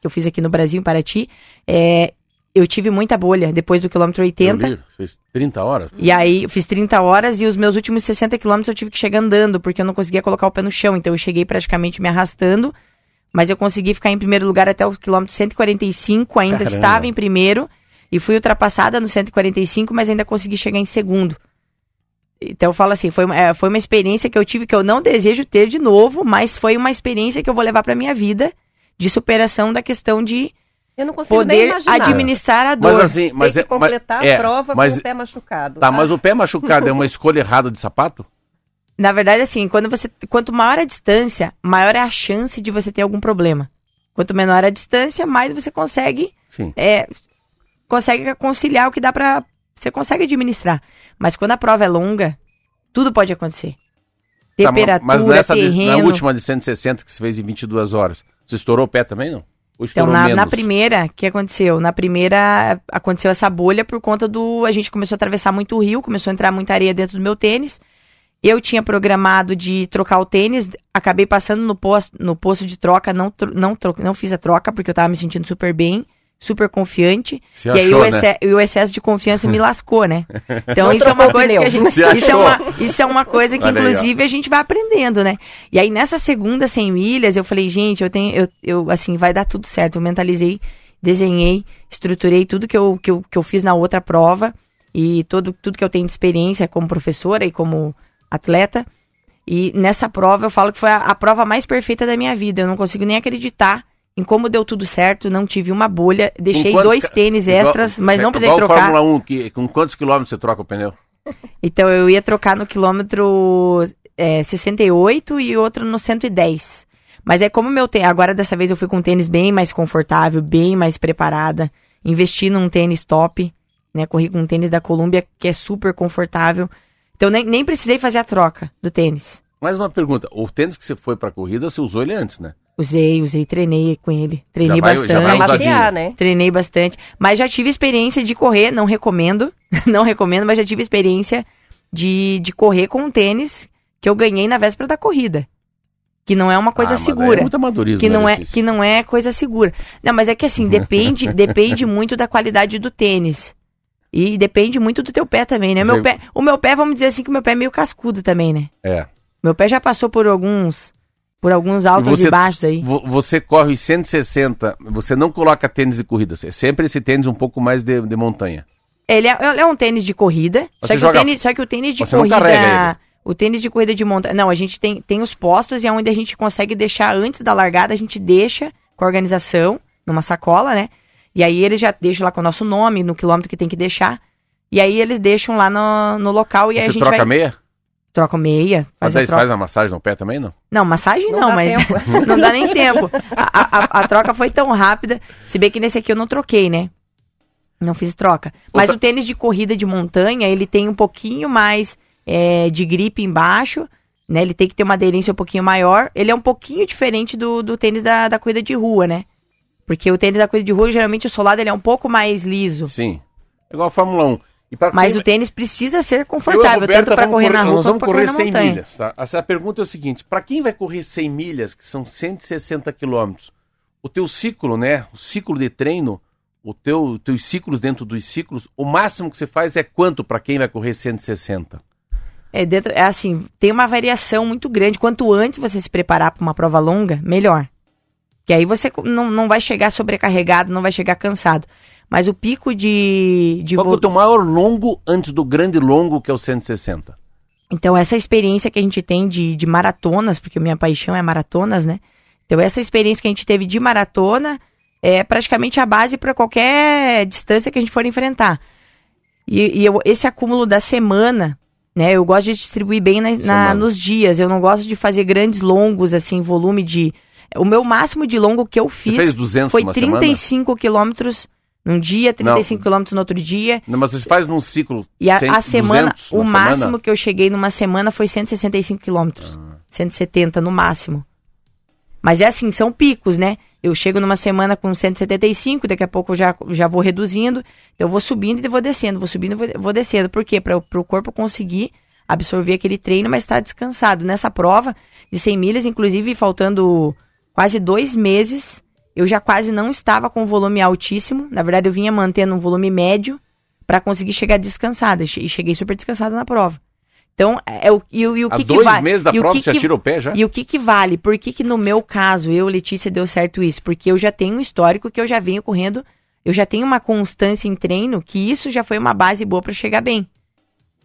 que eu fiz aqui no Brasil, em Paraty, é, eu tive muita bolha depois do quilômetro 80. Eu li, fez 30 horas? E aí eu fiz 30 horas e os meus últimos 60 quilômetros eu tive que chegar andando, porque eu não conseguia colocar o pé no chão. Então eu cheguei praticamente me arrastando, mas eu consegui ficar em primeiro lugar até o quilômetro 145, ainda Caramba. estava em primeiro. E fui ultrapassada no 145, mas ainda consegui chegar em segundo. Então eu falo assim, foi, é, foi uma experiência que eu tive que eu não desejo ter de novo, mas foi uma experiência que eu vou levar para minha vida de superação da questão de poder administrar a dor. Mas assim, mas Tem que é, completar mas, a prova mas, com o pé machucado. Tá, tá, mas o pé machucado é uma escolha errada de sapato? Na verdade, assim, quando você, quanto maior a distância, maior é a chance de você ter algum problema. Quanto menor a distância, mais você consegue Sim. É, consegue conciliar o que dá pra. Você consegue administrar. Mas quando a prova é longa, tudo pode acontecer. Temperatura, tá, mas nessa terreno... De, na última de 160 que você fez em 22 horas, você estourou o pé também, não? Então, na, na, primeira, o que aconteceu? Na primeira, aconteceu essa bolha por conta do. A gente começou a atravessar muito o rio, começou a entrar muita areia dentro do meu tênis. Eu tinha programado de trocar o tênis, acabei passando no posto, no posto de troca, não, não, não fiz a troca, porque eu tava me sentindo super bem super confiante. Se e achou, aí o, né? o, excesso de confiança me lascou, né? Então isso é uma coisa que a gente. Isso é uma, isso é uma coisa que, Olha inclusive, aí, a gente vai aprendendo, né? E aí, nessa segunda 100 milhas, eu falei, gente, eu tenho. Eu, eu, assim, vai dar tudo certo. Eu mentalizei, desenhei, estruturei tudo que eu, que eu, que eu fiz na outra prova. E todo, tudo que eu tenho de experiência como professora e como atleta. E nessa prova eu falo que foi a, a prova mais perfeita da minha vida. Eu não consigo nem acreditar em como deu tudo certo, não tive uma bolha, deixei dois tênis extras, igual, mas não precisei igual trocar. Fórmula 1, que, com quantos quilômetros você troca o pneu? Então eu ia trocar no quilômetro é, 68 e outro no 110. Mas é como meu tênis, agora dessa vez eu fui com um tênis bem mais confortável, bem mais preparada, investi num tênis top, né, corri com um tênis da Columbia que é super confortável. Então nem, nem precisei fazer a troca do tênis. Mais uma pergunta, o tênis que você foi para corrida, você usou ele antes, né? Usei, usei, treinei com ele. Treinei já vai, bastante. Já vai maciar, né? Treinei bastante. Mas já tive experiência de correr, não recomendo. não recomendo, mas já tive experiência de, de correr com um tênis que eu ganhei na véspera da corrida. Que não é uma coisa ah, segura. É muito amadorismo, que não né, é que não é coisa segura. Não, mas é que assim, depende, depende muito da qualidade do tênis. E depende muito do teu pé também, né? Meu pé, o meu pé, vamos dizer assim, que o meu pé é meio cascudo também, né? É. Meu pé já passou por alguns por alguns altos e, você, e baixos aí. Você corre 160, você não coloca tênis de corrida, é sempre esse tênis um pouco mais de, de montanha. Ele é, é, um tênis de corrida, só que, joga, o tênis, só que o tênis de corrida... O tênis de corrida de montanha... Não, a gente tem, tem os postos e é onde a gente consegue deixar, antes da largada, a gente deixa com a organização, numa sacola, né? E aí eles já deixam lá com o nosso nome, no quilômetro que tem que deixar. E aí eles deixam lá no, no local e Você aí a gente troca vai... meia? Troca meia. Faz mas aí faz a massagem no pé também, não? Não, massagem não, não mas não dá nem tempo. A, a, a, troca foi tão rápida, se bem que nesse aqui eu não troquei, né? Não fiz troca. Mas Outra... o tênis de corrida de montanha, ele tem um pouquinho mais é, de gripe embaixo, né? Ele tem que ter uma aderência um pouquinho maior. Ele é um pouquinho diferente do, do tênis da, da corrida de rua, né? Porque o tênis da corrida de rua, geralmente o solado ele é um pouco mais liso. Sim. Igual a Fórmula 1. Mas quem... o tênis precisa ser confortável, tanto para correr, correr, na rua nós vamos correr, correr 100 montanha. milhas. Tá? Essa pergunta é o seguinte: para quem vai correr 100 milhas, que são 160 quilômetros, o teu ciclo, né? O ciclo de treino, o teu teus ciclos dentro dos ciclos, o máximo que você faz é quanto para quem vai correr 160? É, dentro, é assim, tem uma variação muito grande. Quanto antes você se preparar para uma prova longa, melhor. Que aí você não, não vai chegar sobrecarregado, não vai chegar cansado. Mas o pico de. de Qual vo... é o teu maior longo antes do grande longo, que é o 160? Então, essa experiência que a gente tem de, de maratonas, porque minha paixão é maratonas, né? Então, essa experiência que a gente teve de maratona é praticamente a base para qualquer distância que a gente for enfrentar. E, e eu, esse acúmulo da semana, né? Eu gosto de distribuir bem na, na, nos dias. Eu não gosto de fazer grandes longos, assim, volume de. O meu máximo de longo que eu fiz foi 35 quilômetros num dia, 35 quilômetros no outro dia. Não, mas você faz num ciclo. E a, 100, a semana, o máximo semana? que eu cheguei numa semana foi 165 quilômetros. Ah. 170 no máximo. Mas é assim, são picos, né? eu chego numa semana com 175, daqui a pouco eu já, já vou reduzindo, então eu vou subindo e vou descendo, vou subindo e vou, vou descendo. Por quê? Para o corpo conseguir absorver aquele treino, mas estar tá descansado. Nessa prova de 100 milhas, inclusive faltando quase dois meses, eu já quase não estava com volume altíssimo. Na verdade, eu vinha mantendo um volume médio para conseguir chegar descansada. E cheguei super descansada na prova. Então, é, é o, e, e o que, dois que vale? meses da e prova que você que- tira o pé já? E o que que vale? Por que que no meu caso, eu, Letícia, deu certo isso? Porque eu já tenho um histórico que eu já venho correndo, eu já tenho uma constância em treino, que isso já foi uma base boa para chegar bem.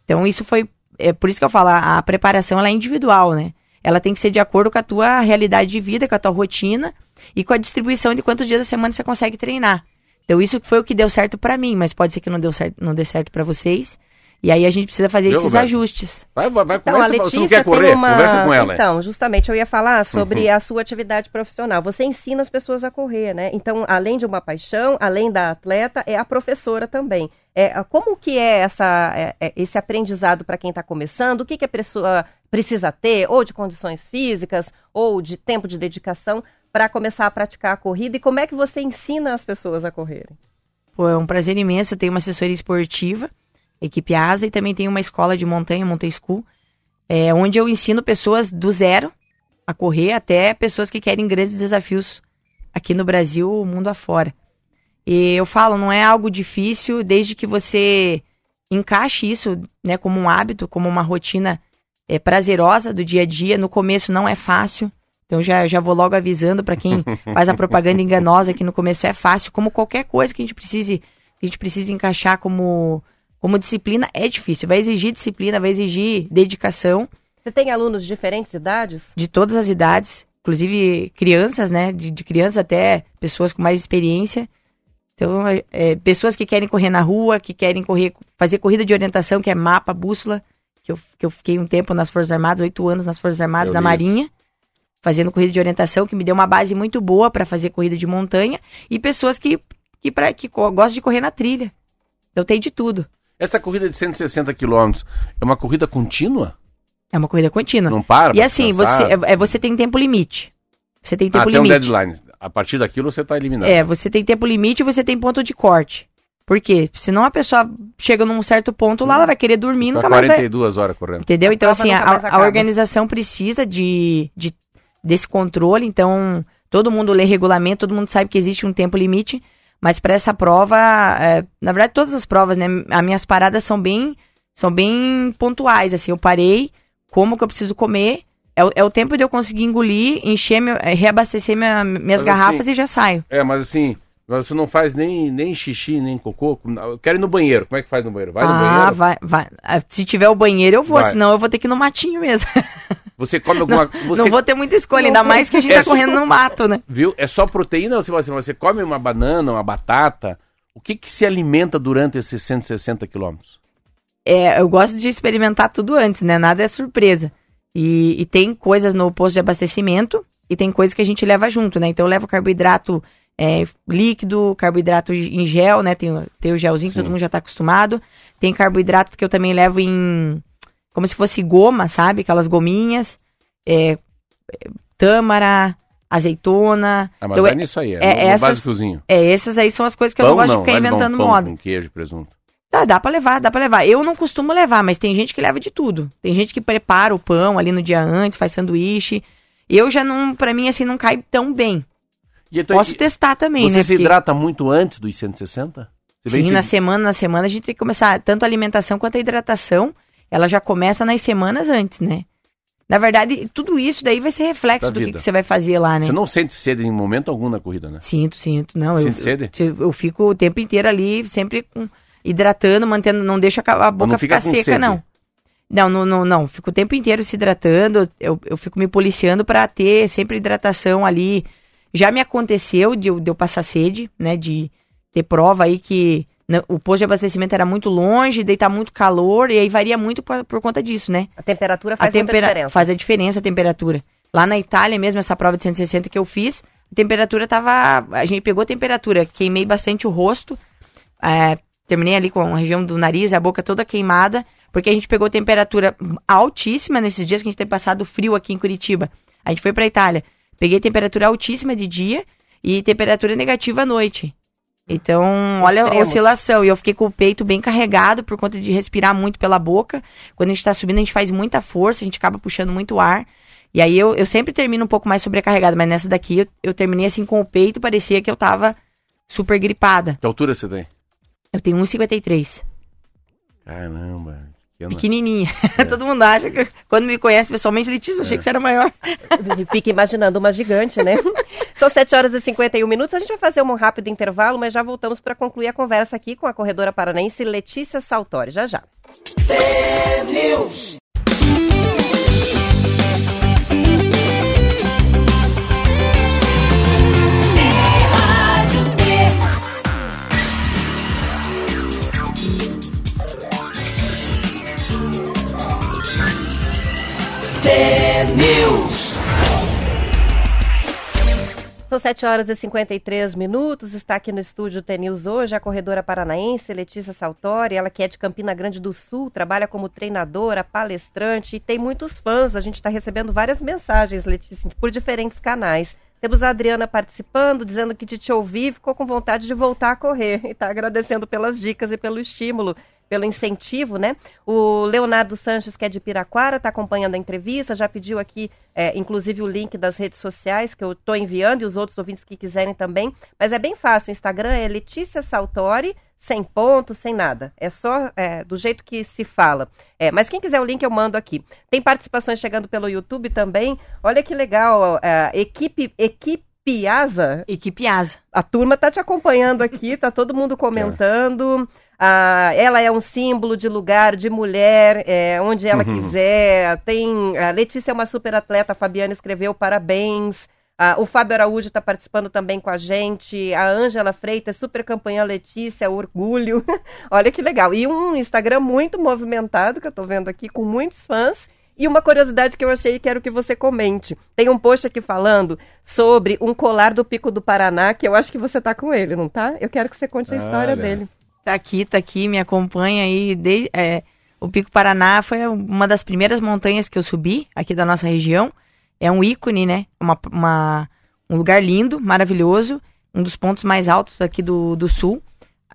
Então, isso foi, é por isso que eu falo, a, a preparação ela é individual, né? Ela tem que ser de acordo com a tua realidade de vida, com a tua rotina e com a distribuição de quantos dias da semana você consegue treinar. Então, isso foi o que deu certo para mim, mas pode ser que não deu certo, não dê certo para vocês. E aí a gente precisa fazer esses Roberto? ajustes. Vai, vai, vai Então, a conversa, você não quer correr? tem uma... Conversa com ela. Então, justamente eu ia falar sobre Uhum. a sua atividade profissional. Você ensina as pessoas a correr, né? Então, além de uma paixão, além da atleta, é a professora também. É, como que é, essa, é, é, esse aprendizado para quem está começando? O que, que a pessoa precisa ter, ou de condições físicas, ou de tempo de dedicação, para começar a praticar a corrida? E como é que você ensina as pessoas a correrem? Pô, é um prazer imenso. Eu tenho uma assessoria esportiva, equipe ASA, e também tenho uma escola de montanha, Mountain School, é, onde eu ensino pessoas do zero a correr até pessoas que querem grandes desafios aqui no Brasil ou mundo afora. E eu falo, não é algo difícil, desde que você encaixe isso né, como um hábito, como uma rotina é, prazerosa do dia a dia. No começo não é fácil, então já, já vou logo avisando para quem faz a propaganda enganosa que no começo é fácil, como qualquer coisa que a gente precise, que a gente precise encaixar como, como disciplina, é difícil. Vai exigir disciplina, vai exigir dedicação Você tem alunos de diferentes idades? de todas as idades, inclusive crianças, né? De, de crianças até pessoas com mais experiência. Então, é, é, pessoas que querem correr na rua, que querem correr, fazer corrida de orientação, que é mapa, bússola, que eu, que eu fiquei um tempo nas Forças Armadas, oito anos nas Forças Armadas, Eu na Marinha, fazendo corrida de orientação, que me deu uma base muito boa para fazer corrida de montanha, e pessoas que, que, pra, que gostam de correr na trilha. Então tem de tudo. Essa corrida de 160 quilômetros é uma corrida contínua? É uma corrida contínua. Não para? e assim, você, é, é- você tem tempo limite. Você tem Ah, tempo tem um limite. deadline. A partir daquilo você está eliminado. É, você tem tempo limite e você tem ponto de corte. Por quê? Senão a pessoa chega num certo ponto lá, ela vai querer dormir Fica nunca mais vai. 42 horas correndo. Entendeu? Então, assim, a, a organização precisa de, de- desse controle. Então, todo mundo lê regulamento, todo mundo sabe que existe um tempo limite. Mas para essa prova, é, na verdade, todas as provas, né? As minhas paradas são bem, são bem pontuais. Assim, eu parei, como que eu preciso comer. É, o- é o tempo de eu conseguir engolir, encher, meu, é, reabastecer minha- minhas Mas, garrafas assim, e já saio. É, mas assim, você não faz nem, nem xixi, nem cocô. Eu quero ir no banheiro. Como é que faz no banheiro? Vai no ah, banheiro. vai, vai. Ah, Se tiver o banheiro, eu vou, Vai. senão eu vou ter que ir no matinho mesmo. Você come alguma você Não vou ter muita escolha, Não ainda mais que a gente É tá só- correndo no mato, né? Viu? É só proteína ou você, você, você come uma banana, uma batata? O que que se alimenta durante esses 160 quilômetros? É, eu gosto de experimentar tudo antes, né? Nada é surpresa. E, e tem coisas no posto de abastecimento e tem coisas que a gente leva junto, né? Então eu levo carboidrato é, líquido, carboidrato em gel, né? Tem, o- tem o gelzinho que todo mundo já tá acostumado. Tem carboidrato que eu também levo em. como se fosse goma, sabe? Aquelas gominhas. É, é, tâmara, azeitona. Ah, mas Eu- é nisso aí, é, é, essas- básicozinho. É, essas aí são as coisas que eu não gosto de ficar um inventando pão moda. Com queijo presunto. Tá, dá pra levar, dá pra levar. Eu não costumo levar, mas tem gente que leva de tudo. Tem gente que prepara o pão ali no dia antes, faz sanduíche. Eu já não, pra mim, assim, não cai tão bem. E então, Posso e- testar também, você né? se porque- hidrata muito antes dos 160? Você Sim, se- na semana, na semana a gente tem que começar tanto a alimentação quanto a hidratação. Ela já começa nas semanas antes, né? Na verdade, tudo isso daí vai ser reflexo Da do que, que você vai fazer lá, né? Você não sente sede em momento algum na corrida, né? Sinto, sinto. Não, eu, Sente sede? eu, eu fico o tempo inteiro ali, sempre com- hidratando, mantendo, não deixa a boca não fica ficar seca, sede? não. Não, não, não, não. Fico o tempo inteiro se hidratando, eu, eu fico me policiando para ter sempre hidratação ali. Já me aconteceu de eu, de eu passar sede, né, de ter prova aí que não- o posto de abastecimento era muito longe, daí tá muito calor, e aí varia muito por, por conta disso, né? A temperatura faz a muita tempera- diferença. Faz a diferença a temperatura. Lá na Itália mesmo, essa prova de 160 que eu fiz, a temperatura tava. A gente pegou a temperatura, queimei bastante o rosto. é, terminei ali com a região do nariz, a boca toda queimada, porque a gente pegou temperatura altíssima nesses dias que a gente tem passado frio aqui em Curitiba. A gente foi pra Itália. Peguei temperatura altíssima de dia e temperatura negativa à noite. Então, olha a Extremos. oscilação. E eu fiquei com o peito bem carregado por conta de respirar muito pela boca. Quando a gente tá subindo, a gente faz muita força, a gente acaba puxando muito ar. E aí eu, eu sempre termino um pouco mais sobrecarregado, mas nessa daqui eu, eu terminei assim com o peito, parecia que eu tava super gripada. Que altura você tem? Eu tenho 1,53. Caramba. pequena. Pequenininha. Todo mundo acha que quando me conhece pessoalmente, Letícia, eu achei que você era maior. Fica imaginando uma gigante, né? São 7 horas e 51 minutos. A gente vai fazer um rápido intervalo, mas já voltamos para concluir a conversa aqui com a corredora paranaense Letícia Saltori. Já já. São 7 horas e 53 minutos. Está aqui no estúdio T-News hoje a corredora paranaense Letícia Saltori. Ela que é de Campina Grande do Sul, trabalha como treinadora, palestrante e tem muitos fãs. A gente está recebendo várias mensagens, Letícia, por diferentes canais. Temos a Adriana participando, dizendo que de te ouvir ficou com vontade de voltar a correr. E está agradecendo pelas dicas e pelo estímulo, pelo incentivo, né? O Leonardo Sanches, que é de Piraquara, está acompanhando a entrevista, já pediu aqui, é, inclusive, o link das redes sociais que eu estou enviando e os outros ouvintes que quiserem também. Mas é bem fácil, o Instagram é Letícia Saltori, sem ponto, sem nada. É só é, do jeito que se fala. É, mas quem quiser o link eu mando aqui. Tem participações chegando pelo YouTube também. Olha que legal, é, equipe, equipe Asa, Equipe Asa. a turma tá te acompanhando aqui, tá todo mundo comentando. Ah, ela é um símbolo de lugar, de mulher, é, onde ela quiser. Tem. A Letícia é uma super atleta, a Fabiana escreveu parabéns. Ah, o Fábio Araújo está participando também com a gente. A Ângela Freitas, super campanha Letícia, orgulho. Olha que legal. E um Instagram muito movimentado, que eu tô vendo aqui, com muitos fãs. E uma curiosidade que eu achei e quero que você comente. Tem um post aqui falando sobre um colar do Pico do Paraná, que eu acho que você tá com ele, não tá? Eu quero que você conte a história Olha. dele. Tá aqui, tá aqui, me acompanha aí. Desde, é, o Pico Paraná foi uma das primeiras montanhas que eu subi aqui da nossa região. É um ícone, né? Uma, uma- um lugar lindo, maravilhoso, um dos pontos mais altos aqui do, do sul.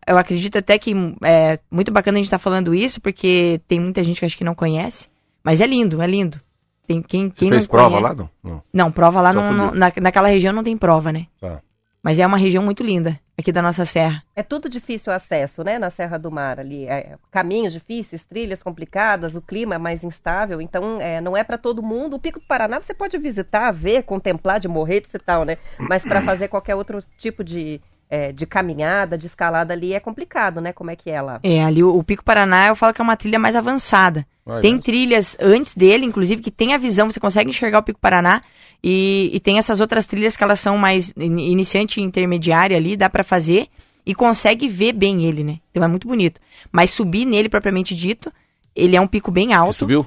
Eu acredito até que é muito bacana a gente estar falando isso, porque tem muita gente que acho que não conhece. Mas é lindo, é lindo. Tem quem, Você quem fez não prova conhece- lá? Não. não. Não, prova lá não, não- na, naquela região não tem prova, né? Tá. Mas é uma região muito linda aqui da nossa serra. É tudo difícil o acesso, né? Na Serra do Mar ali. É, caminhos difíceis, trilhas complicadas, o clima é mais instável. Então, é, não é para todo mundo. O Pico do Paraná você pode visitar, ver, contemplar de morretes e tal, né? Mas para fazer qualquer outro tipo de, é, de caminhada, de escalada ali é complicado, né? Como é que é lá? É, ali o, o Pico Paraná eu falo que é uma trilha mais avançada. Olha, Tem trilhas antes dele, inclusive, que tem a visão, você consegue enxergar o Pico Paraná. E, e tem essas outras trilhas que elas são mais in- iniciante e intermediária ali, dá pra fazer. E consegue ver bem ele, né? Então é muito bonito. Mas subir nele, propriamente dito, ele é um pico bem Você alto. subiu?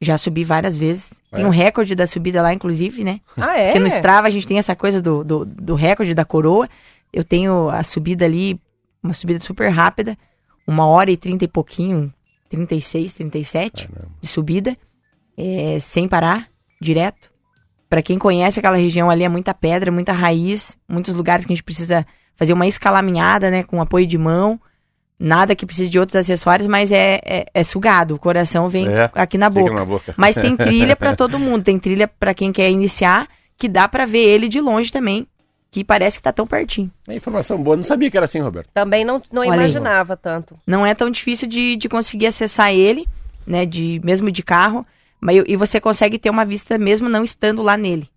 Já subi várias vezes. Tem É? um recorde da subida lá, inclusive, né? Ah, é? Porque no Strava a gente tem essa coisa do, do, do recorde da coroa. Eu tenho a subida ali, uma subida super rápida, uma hora e trinta e pouquinho, 36, 37 Caramba. de subida, é, sem parar, direto. Pra quem conhece aquela região ali, é muita pedra, muita raiz, muitos lugares que a gente precisa fazer uma escalaminhada, né, com apoio de mão. Nada que precise de outros acessórios, mas é, é, é sugado. O coração vem É, aqui na boca. na boca. Mas tem trilha pra todo mundo. Tem trilha pra quem quer iniciar, que dá pra ver ele de longe também, que parece que tá tão pertinho. É informação boa. Não sabia que era assim, Roberto. Também não, não Olha aí. imaginava tanto. Não é tão difícil de, de conseguir acessar ele, né, de mesmo de carro, mas e você consegue ter uma vista mesmo não estando lá nele,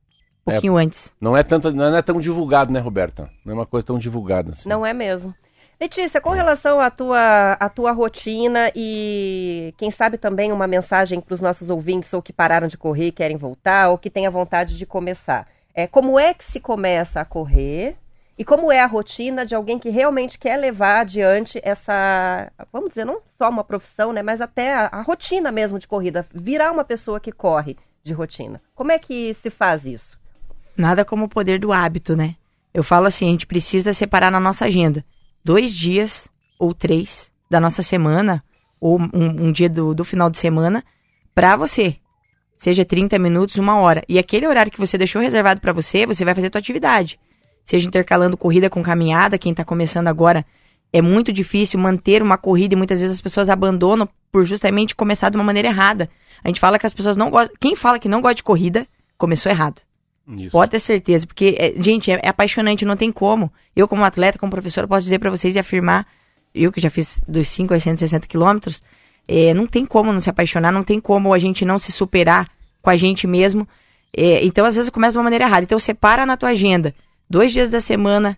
um pouquinho antes. Não é, tanto, não é tão divulgado, né, Roberta? Não é uma coisa tão divulgada assim. Não é mesmo. Letícia, com relação à tua, à tua rotina e quem sabe também uma mensagem para os nossos ouvintes ou que pararam de correr e querem voltar ou que têm a vontade de começar. É, como é que se começa a correr e como é a rotina de alguém que realmente quer levar adiante essa, vamos dizer, não só uma profissão, né, mas até a, a rotina mesmo de corrida, virar uma pessoa que corre de rotina. Como é que se faz isso? Nada como o poder do hábito, né? Eu falo assim, a gente precisa separar na nossa agenda dois dias ou três da nossa semana, ou um, um dia do, do final de semana, pra você. Seja 30 minutos, uma hora. E aquele horário que você deixou reservado pra você, você vai fazer a tua atividade. Seja intercalando corrida com caminhada, quem está começando agora é muito difícil manter uma corrida e muitas vezes as pessoas abandonam por justamente começar de uma maneira errada. A gente fala que as pessoas não gostam. Quem fala que não gosta de corrida, começou errado. Isso. Pode ter certeza, porque, é, gente, é, é, apaixonante, não tem como. Eu, como atleta, como professor, posso dizer para vocês e afirmar, eu que já fiz dos 5 aos 160 quilômetros, é, não tem como não se apaixonar, não tem como a gente não se superar com a gente mesmo. É, então, às vezes, começa de uma maneira errada. Então, separa na tua agenda dois dias da semana,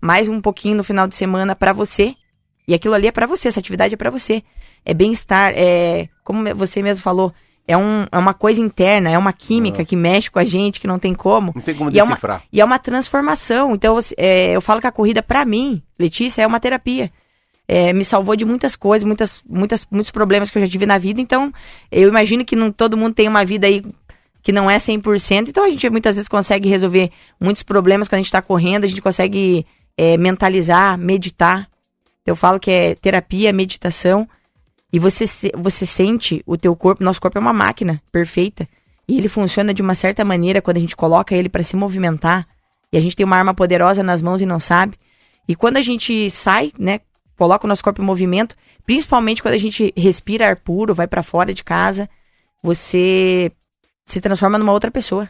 mais um pouquinho no final de semana para você. E aquilo ali é para você, essa atividade é para você. É bem-estar, é, como você mesmo falou, é, um, é uma coisa interna, é uma química que mexe com a gente, que não tem como. Não tem como e decifrar. É uma, e é uma transformação. Então, é, eu falo que a corrida, para mim, Letícia, é uma terapia. É, me salvou de muitas coisas, muitas, muitas, muitos problemas que eu já tive na vida. Então, eu imagino que não, todo mundo tem uma vida aí que não é 100%. Então, a gente muitas vezes consegue resolver muitos problemas quando a gente está correndo, a gente consegue é, mentalizar, meditar. Eu falo que é terapia, meditação. E você, você sente o teu corpo, nosso corpo é uma máquina perfeita. E ele funciona de uma certa maneira quando a gente coloca ele para se movimentar. E a gente tem uma arma poderosa nas mãos e não sabe. E quando a gente sai, né, coloca o nosso corpo em movimento, principalmente quando a gente respira ar puro, vai para fora de casa, você se transforma numa outra pessoa.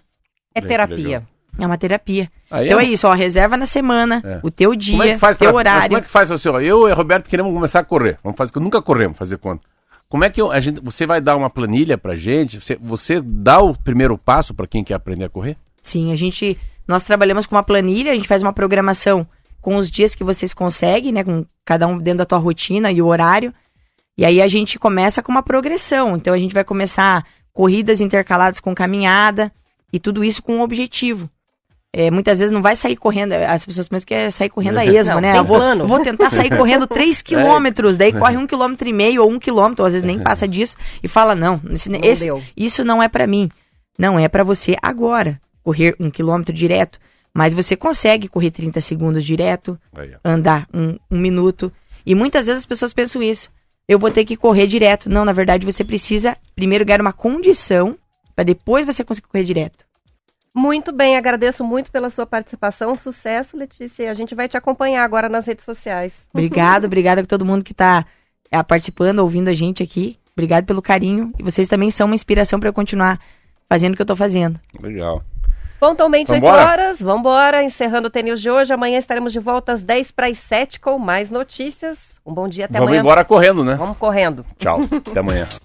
É terapia. É uma terapia. Aí então é, é isso, ó, reserva na semana, é. o teu dia, como é faz teu pra, horário. Como é que faz assim, ó, eu e o Roberto queremos começar a correr. Vamos fazer, que nunca corremos, fazer conta. Como é que eu, a gente, você vai dar uma planilha pra gente? Você, você dá o primeiro passo para quem quer aprender a correr? Sim, a gente, nós trabalhamos com uma planilha, a gente faz uma programação com os dias que vocês conseguem, né, com cada um dentro da tua rotina e o horário. E aí a gente começa com uma progressão. Então a gente vai começar corridas intercaladas com caminhada e tudo isso com um objetivo. É, muitas vezes não vai sair correndo, as pessoas pensam que é sair correndo a esmo, não, né? Eu vou, eu vou, tentar sair correndo 3 é. quilômetros, daí corre um quilômetro e meio ou um quilômetro, ou às vezes nem passa disso, e fala, não, esse, esse, isso não é para mim. Não, é para você agora, correr um quilômetro direto. Mas você consegue correr 30 segundos direto, andar um, um minuto. E muitas vezes as pessoas pensam isso. Eu vou ter que correr direto. Não, na verdade, você precisa primeiro ganhar uma condição para depois você conseguir correr direto. Muito bem, agradeço muito pela sua participação. Sucesso, Letícia. A gente vai te acompanhar agora nas redes sociais. Obrigado, obrigada a todo mundo que está é, participando, ouvindo a gente aqui. Obrigado pelo carinho. E vocês também são uma inspiração para eu continuar fazendo o que eu estou fazendo. Legal. Pontualmente 8 horas, vamos embora. Encerrando o TNews de hoje. Amanhã estaremos de volta às 10 para as 7 com mais notícias. Um bom dia, até vamos amanhã. Vamos embora correndo, né? Vamos correndo. Tchau, até amanhã.